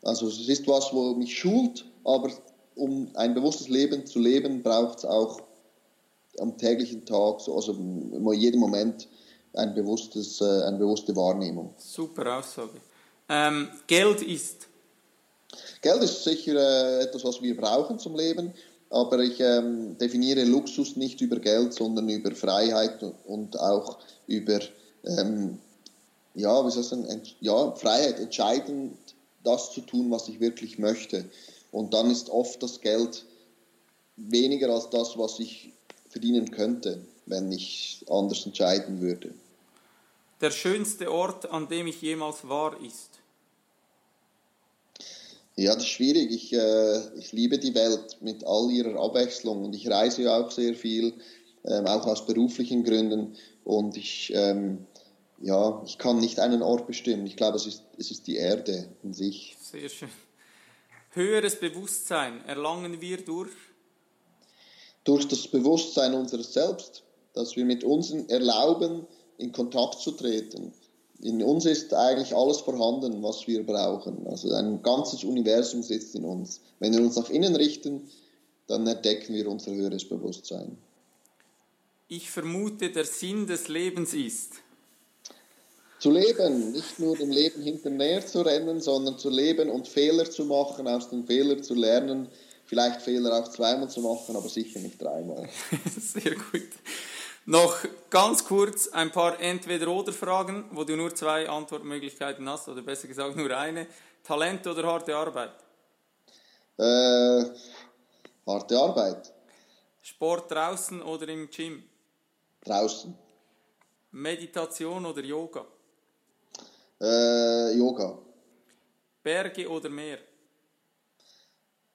Also es ist was, wo mich schult, aber um ein bewusstes Leben zu leben, braucht es auch am täglichen Tag, so, also in jedem Moment, ein bewusstes, äh, eine bewusste Wahrnehmung. Super Aussage. Ähm, Geld ist? Geld ist sicher äh, etwas, was wir brauchen zum Leben, aber ich ähm, definiere Luxus nicht über Geld, sondern über Freiheit und auch über ähm, ja, soll ich sagen, ja, Freiheit, entscheidend das zu tun, was ich wirklich möchte. Und dann ist oft das Geld weniger als das, was ich verdienen könnte, wenn ich anders entscheiden würde. Der schönste Ort, an dem ich jemals war, ist? Ja, das ist schwierig. Ich, äh, ich liebe die Welt mit all ihrer Abwechslung und ich reise ja auch sehr viel, ähm, auch aus beruflichen Gründen. Und ich, ähm, ja, ich kann nicht einen Ort bestimmen. Ich glaube, es ist, es ist die Erde in sich. Sehr schön. Höheres Bewusstsein erlangen wir durch? Durch das Bewusstsein unseres Selbst, dass wir mit uns erlauben, in Kontakt zu treten. In uns ist eigentlich alles vorhanden, was wir brauchen. Also ein ganzes Universum sitzt in uns. Wenn wir uns nach innen richten, dann entdecken wir unser höheres Bewusstsein. Ich vermute, der Sinn des Lebens ist. Zu leben, nicht nur dem Leben hinterher zu rennen, sondern zu leben und Fehler zu machen, aus den Fehlern zu lernen, vielleicht Fehler auch zweimal zu machen, aber sicher nicht dreimal. Sehr gut. Noch ganz kurz ein paar Entweder-Oder-Fragen, wo du nur zwei Antwortmöglichkeiten hast, oder besser gesagt nur eine. Talent oder harte Arbeit? Äh, harte Arbeit. Sport draußen oder im Gym? Draußen. Meditation oder Yoga? Äh, Yoga. Berge oder Meer?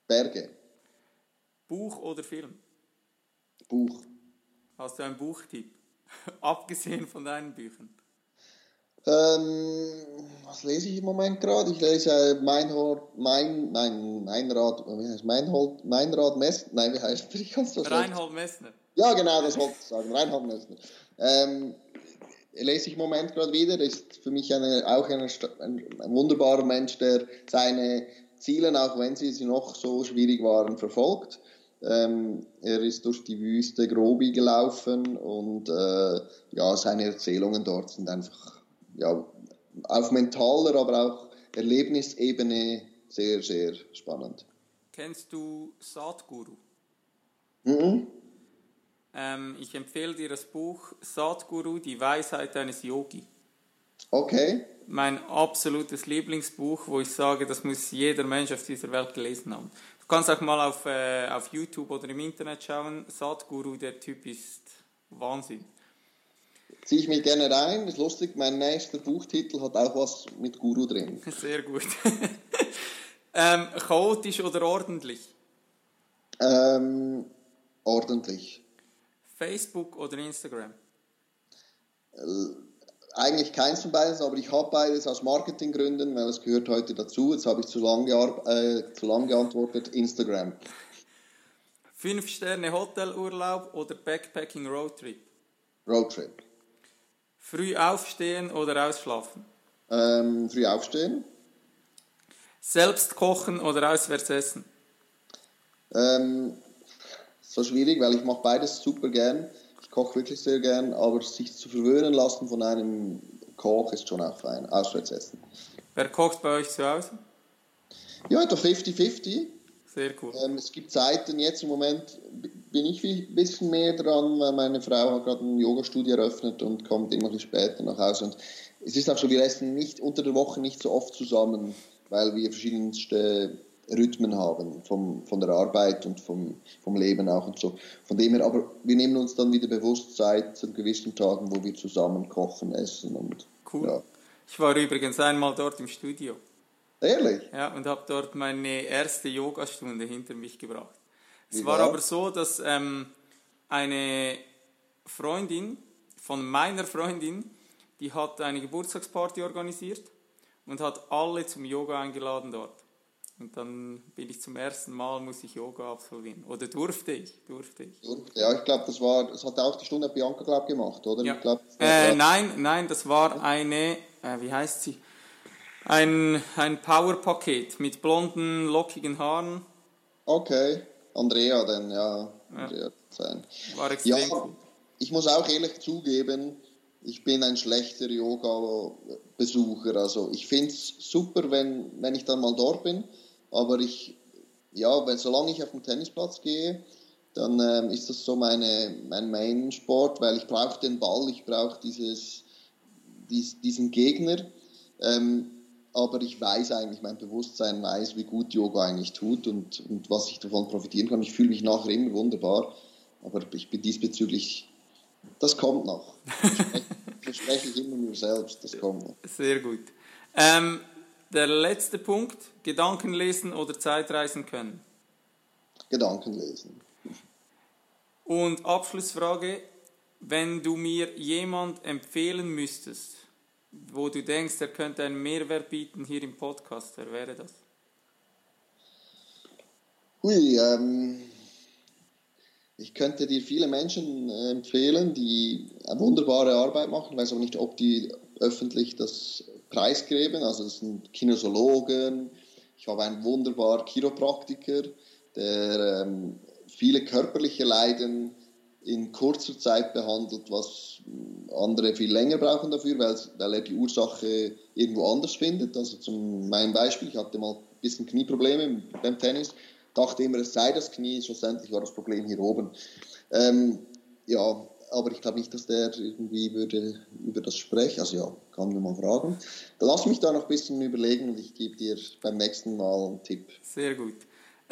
Berge. Buch oder Film? Buch. Hast du einen Buchtipp? Abgesehen von deinen Büchern. Ähm, was lese ich im Moment gerade? Ich lese mein, mein, nein, mein Rat, wie heißt Meinhold, Meinrad Messner, nein, wie heißt ich kann's das Reinhold Messner. Ja, genau, das wollte ich sagen, Reinhold Messner. Ähm, lese ich im Moment gerade wieder, ist für mich eine, auch eine, ein, ein wunderbarer Mensch, der seine Ziele, auch wenn sie noch so schwierig waren, verfolgt. Ähm, er ist durch die Wüste Grobi gelaufen und äh, ja, seine Erzählungen dort sind einfach ja, auf mentaler, aber auch Erlebnisebene sehr, sehr spannend. Kennst du Satguru? Mhm. Ähm, ich empfehle dir das Buch Satguru, die Weisheit eines Yogi. Okay. Mein absolutes Lieblingsbuch, wo ich sage, das muss jeder Mensch auf dieser Welt gelesen haben. Du kannst auch mal auf, äh, auf YouTube oder im Internet schauen. Satguru, der Typ ist Wahnsinn. Ziehe ich mich gerne rein. Ist lustig, mein nächster Buchtitel hat auch was mit Guru drin. Sehr gut. ähm, chaotisch oder ordentlich? Ähm, ordentlich. Facebook oder Instagram? Eigentlich keins von beides, aber ich habe beides aus Marketinggründen, weil es gehört heute dazu. Jetzt habe ich zu lang, äh, zu lang geantwortet. Instagram. Fünf Sterne Hotelurlaub oder Backpacking Roadtrip? Roadtrip. Früh aufstehen oder ausschlafen? Ähm, früh aufstehen. Selbst kochen oder auswärts essen? Ähm, so schwierig, weil ich mache beides super gern. Ich koche wirklich sehr gern, aber sich zu verwöhnen lassen von einem Koch ist schon auch fein. Auswärts essen. Wer kocht bei euch zu Hause? Ja, etwa 50-50. Sehr cool. Ähm, es gibt Zeiten, jetzt im Moment bin ich ein bisschen mehr dran, weil meine Frau hat gerade ein Yoga-Studio eröffnet und kommt immer ein bisschen später nach Hause. Und es ist auch so, wir essen nicht unter der Woche nicht so oft zusammen, weil wir verschiedenste Rhythmen haben vom, von der Arbeit und vom, vom Leben auch und so. Von dem her, aber wir nehmen uns dann wieder bewusst Zeit an gewissen Tagen, wo wir zusammen kochen, essen und cool. Ja. Ich war übrigens einmal dort im Studio. Ehrlich? Ja, und habe dort meine erste Yogastunde hinter mich gebracht. Es war, war aber so, dass ähm, eine Freundin von meiner Freundin, die hat eine Geburtstagsparty organisiert und hat alle zum Yoga eingeladen dort. Und dann bin ich zum ersten Mal, muss ich Yoga absolvieren. Oder durfte ich, durfte ich. Ja, ich glaube, das war, das hat auch die Stunde Bianca, glaub, gemacht, oder? Ja. Glaub, äh. Nein, nein, das war eine, äh, wie heißt sie? Ein, ein Power-Paket mit blonden, lockigen Haaren. Okay, Andrea dann, ja. Andrea. War extrem ja, cool. Ich muss auch ehrlich zugeben, ich bin ein schlechter Yoga-Besucher. Also ich finde es super, wenn, wenn ich dann mal dort bin, aber ich, ja, wenn, solange ich auf den Tennisplatz gehe, dann ähm, ist das so meine, mein Main-Sport, weil ich brauche den Ball, ich brauche dies, diesen Gegner. Ähm, aber ich weiß eigentlich, mein Bewusstsein weiß, wie gut Yoga eigentlich tut und, und was ich davon profitieren kann. Ich fühle mich nachher immer wunderbar, aber ich bin diesbezüglich, das kommt noch. Das spreche ich immer nur selbst, das kommt noch. Sehr gut. Ähm, der letzte Punkt, Gedanken lesen oder Zeitreisen können? Gedanken lesen. Und Abschlussfrage, wenn du mir jemand empfehlen müsstest, wo du denkst, er könnte einen Mehrwert bieten hier im Podcast, wer wäre das? Hui, ähm, ich könnte dir viele Menschen äh, empfehlen, die eine wunderbare Arbeit machen, ich weiß aber nicht, ob die öffentlich das preisgeben. Also das sind Kinosologen. Ich habe einen wunderbaren Chiropraktiker, der ähm, viele körperliche Leiden in kurzer Zeit behandelt, was andere viel länger brauchen dafür, weil, weil er die Ursache irgendwo anders findet. Also zum mein Beispiel, ich hatte mal ein bisschen Knieprobleme beim Tennis, dachte immer, es sei das Knie, schlussendlich war das Problem hier oben. Ähm, ja, aber ich glaube nicht, dass der irgendwie würde über das sprechen. Also ja, kann man mal fragen. Dann lass mich da noch ein bisschen überlegen und ich gebe dir beim nächsten Mal einen Tipp. Sehr gut.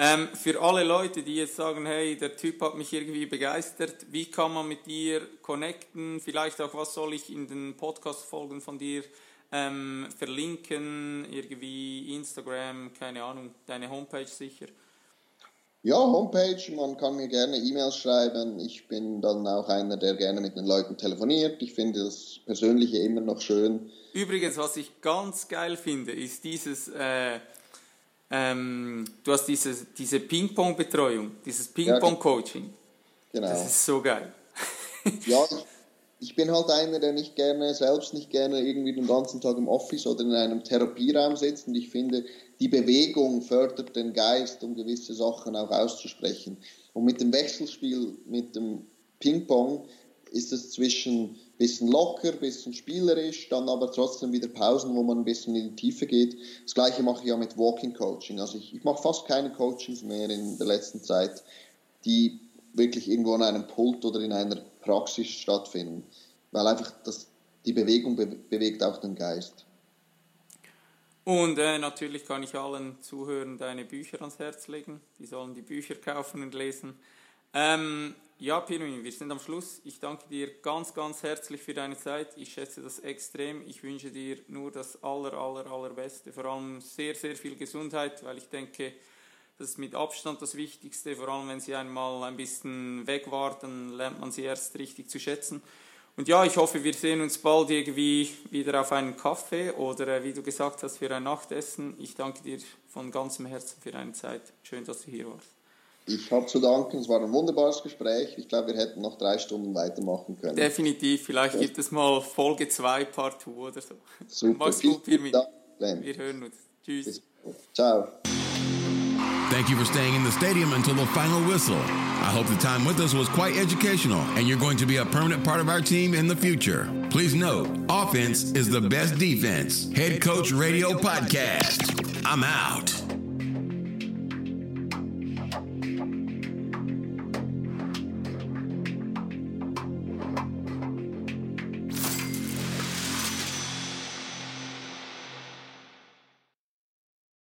Ähm, für alle Leute, die jetzt sagen, hey, der Typ hat mich irgendwie begeistert, wie kann man mit dir connecten? Vielleicht auch, was soll ich in den Podcast-Folgen von dir ähm, verlinken? Irgendwie Instagram, keine Ahnung, deine Homepage sicher. Ja, Homepage, man kann mir gerne E-Mails schreiben. Ich bin dann auch einer, der gerne mit den Leuten telefoniert. Ich finde das Persönliche immer noch schön. Übrigens, was ich ganz geil finde, ist dieses, äh, ähm, du hast dieses, diese Ping-Pong-Betreuung, dieses Ping-Pong-Coaching. Genau. Das ist so geil. ja, ich bin halt einer, der nicht gerne, selbst nicht gerne irgendwie den ganzen Tag im Office oder in einem Therapieraum sitzt und ich finde, die Bewegung fördert den Geist, um gewisse Sachen auch auszusprechen. Und mit dem Wechselspiel, mit dem Ping-Pong, ist es zwischen bisschen locker, bisschen spielerisch, dann aber trotzdem wieder Pausen, wo man ein bisschen in die Tiefe geht. Das gleiche mache ich ja mit Walking Coaching. Also ich, ich mache fast keine Coachings mehr in der letzten Zeit, die wirklich irgendwo an einem Pult oder in einer Praxis stattfinden, weil einfach das, die Bewegung be bewegt auch den Geist. Und äh, natürlich kann ich allen Zuhörern deine Bücher ans Herz legen. Die sollen die Bücher kaufen und lesen. Ähm, ja, Pirmin, wir sind am Schluss. Ich danke dir ganz, ganz herzlich für deine Zeit. Ich schätze das extrem. Ich wünsche dir nur das aller, aller, allerbeste. Vor allem sehr, sehr viel Gesundheit, weil ich denke, Das ist mit Abstand das Wichtigste, vor allem wenn sie einmal ein bisschen weg war, dann lernt man sie erst richtig zu schätzen. Und ja, ich hoffe, wir sehen uns bald irgendwie wieder auf einen Kaffee oder äh, wie du gesagt hast, für ein Nachtessen. Ich danke dir von ganzem Herzen für deine Zeit. Schön, dass du hier warst. Ich habe zu danken, es war ein wunderbares Gespräch. Ich glaube, wir hätten noch drei Stunden weitermachen können. Definitiv, vielleicht ja. gibt es mal Folge 2, Part 2 oder so. Super, Mach's gut, Pirmin. Wir hören uns. Tschüss. Ciao. Thank you for staying in the stadium until the final whistle. I hope the time with us was quite educational and you're going to be a permanent part of our team in the future. Please note, offense is the best defense. Head Coach Radio Podcast. I'm out.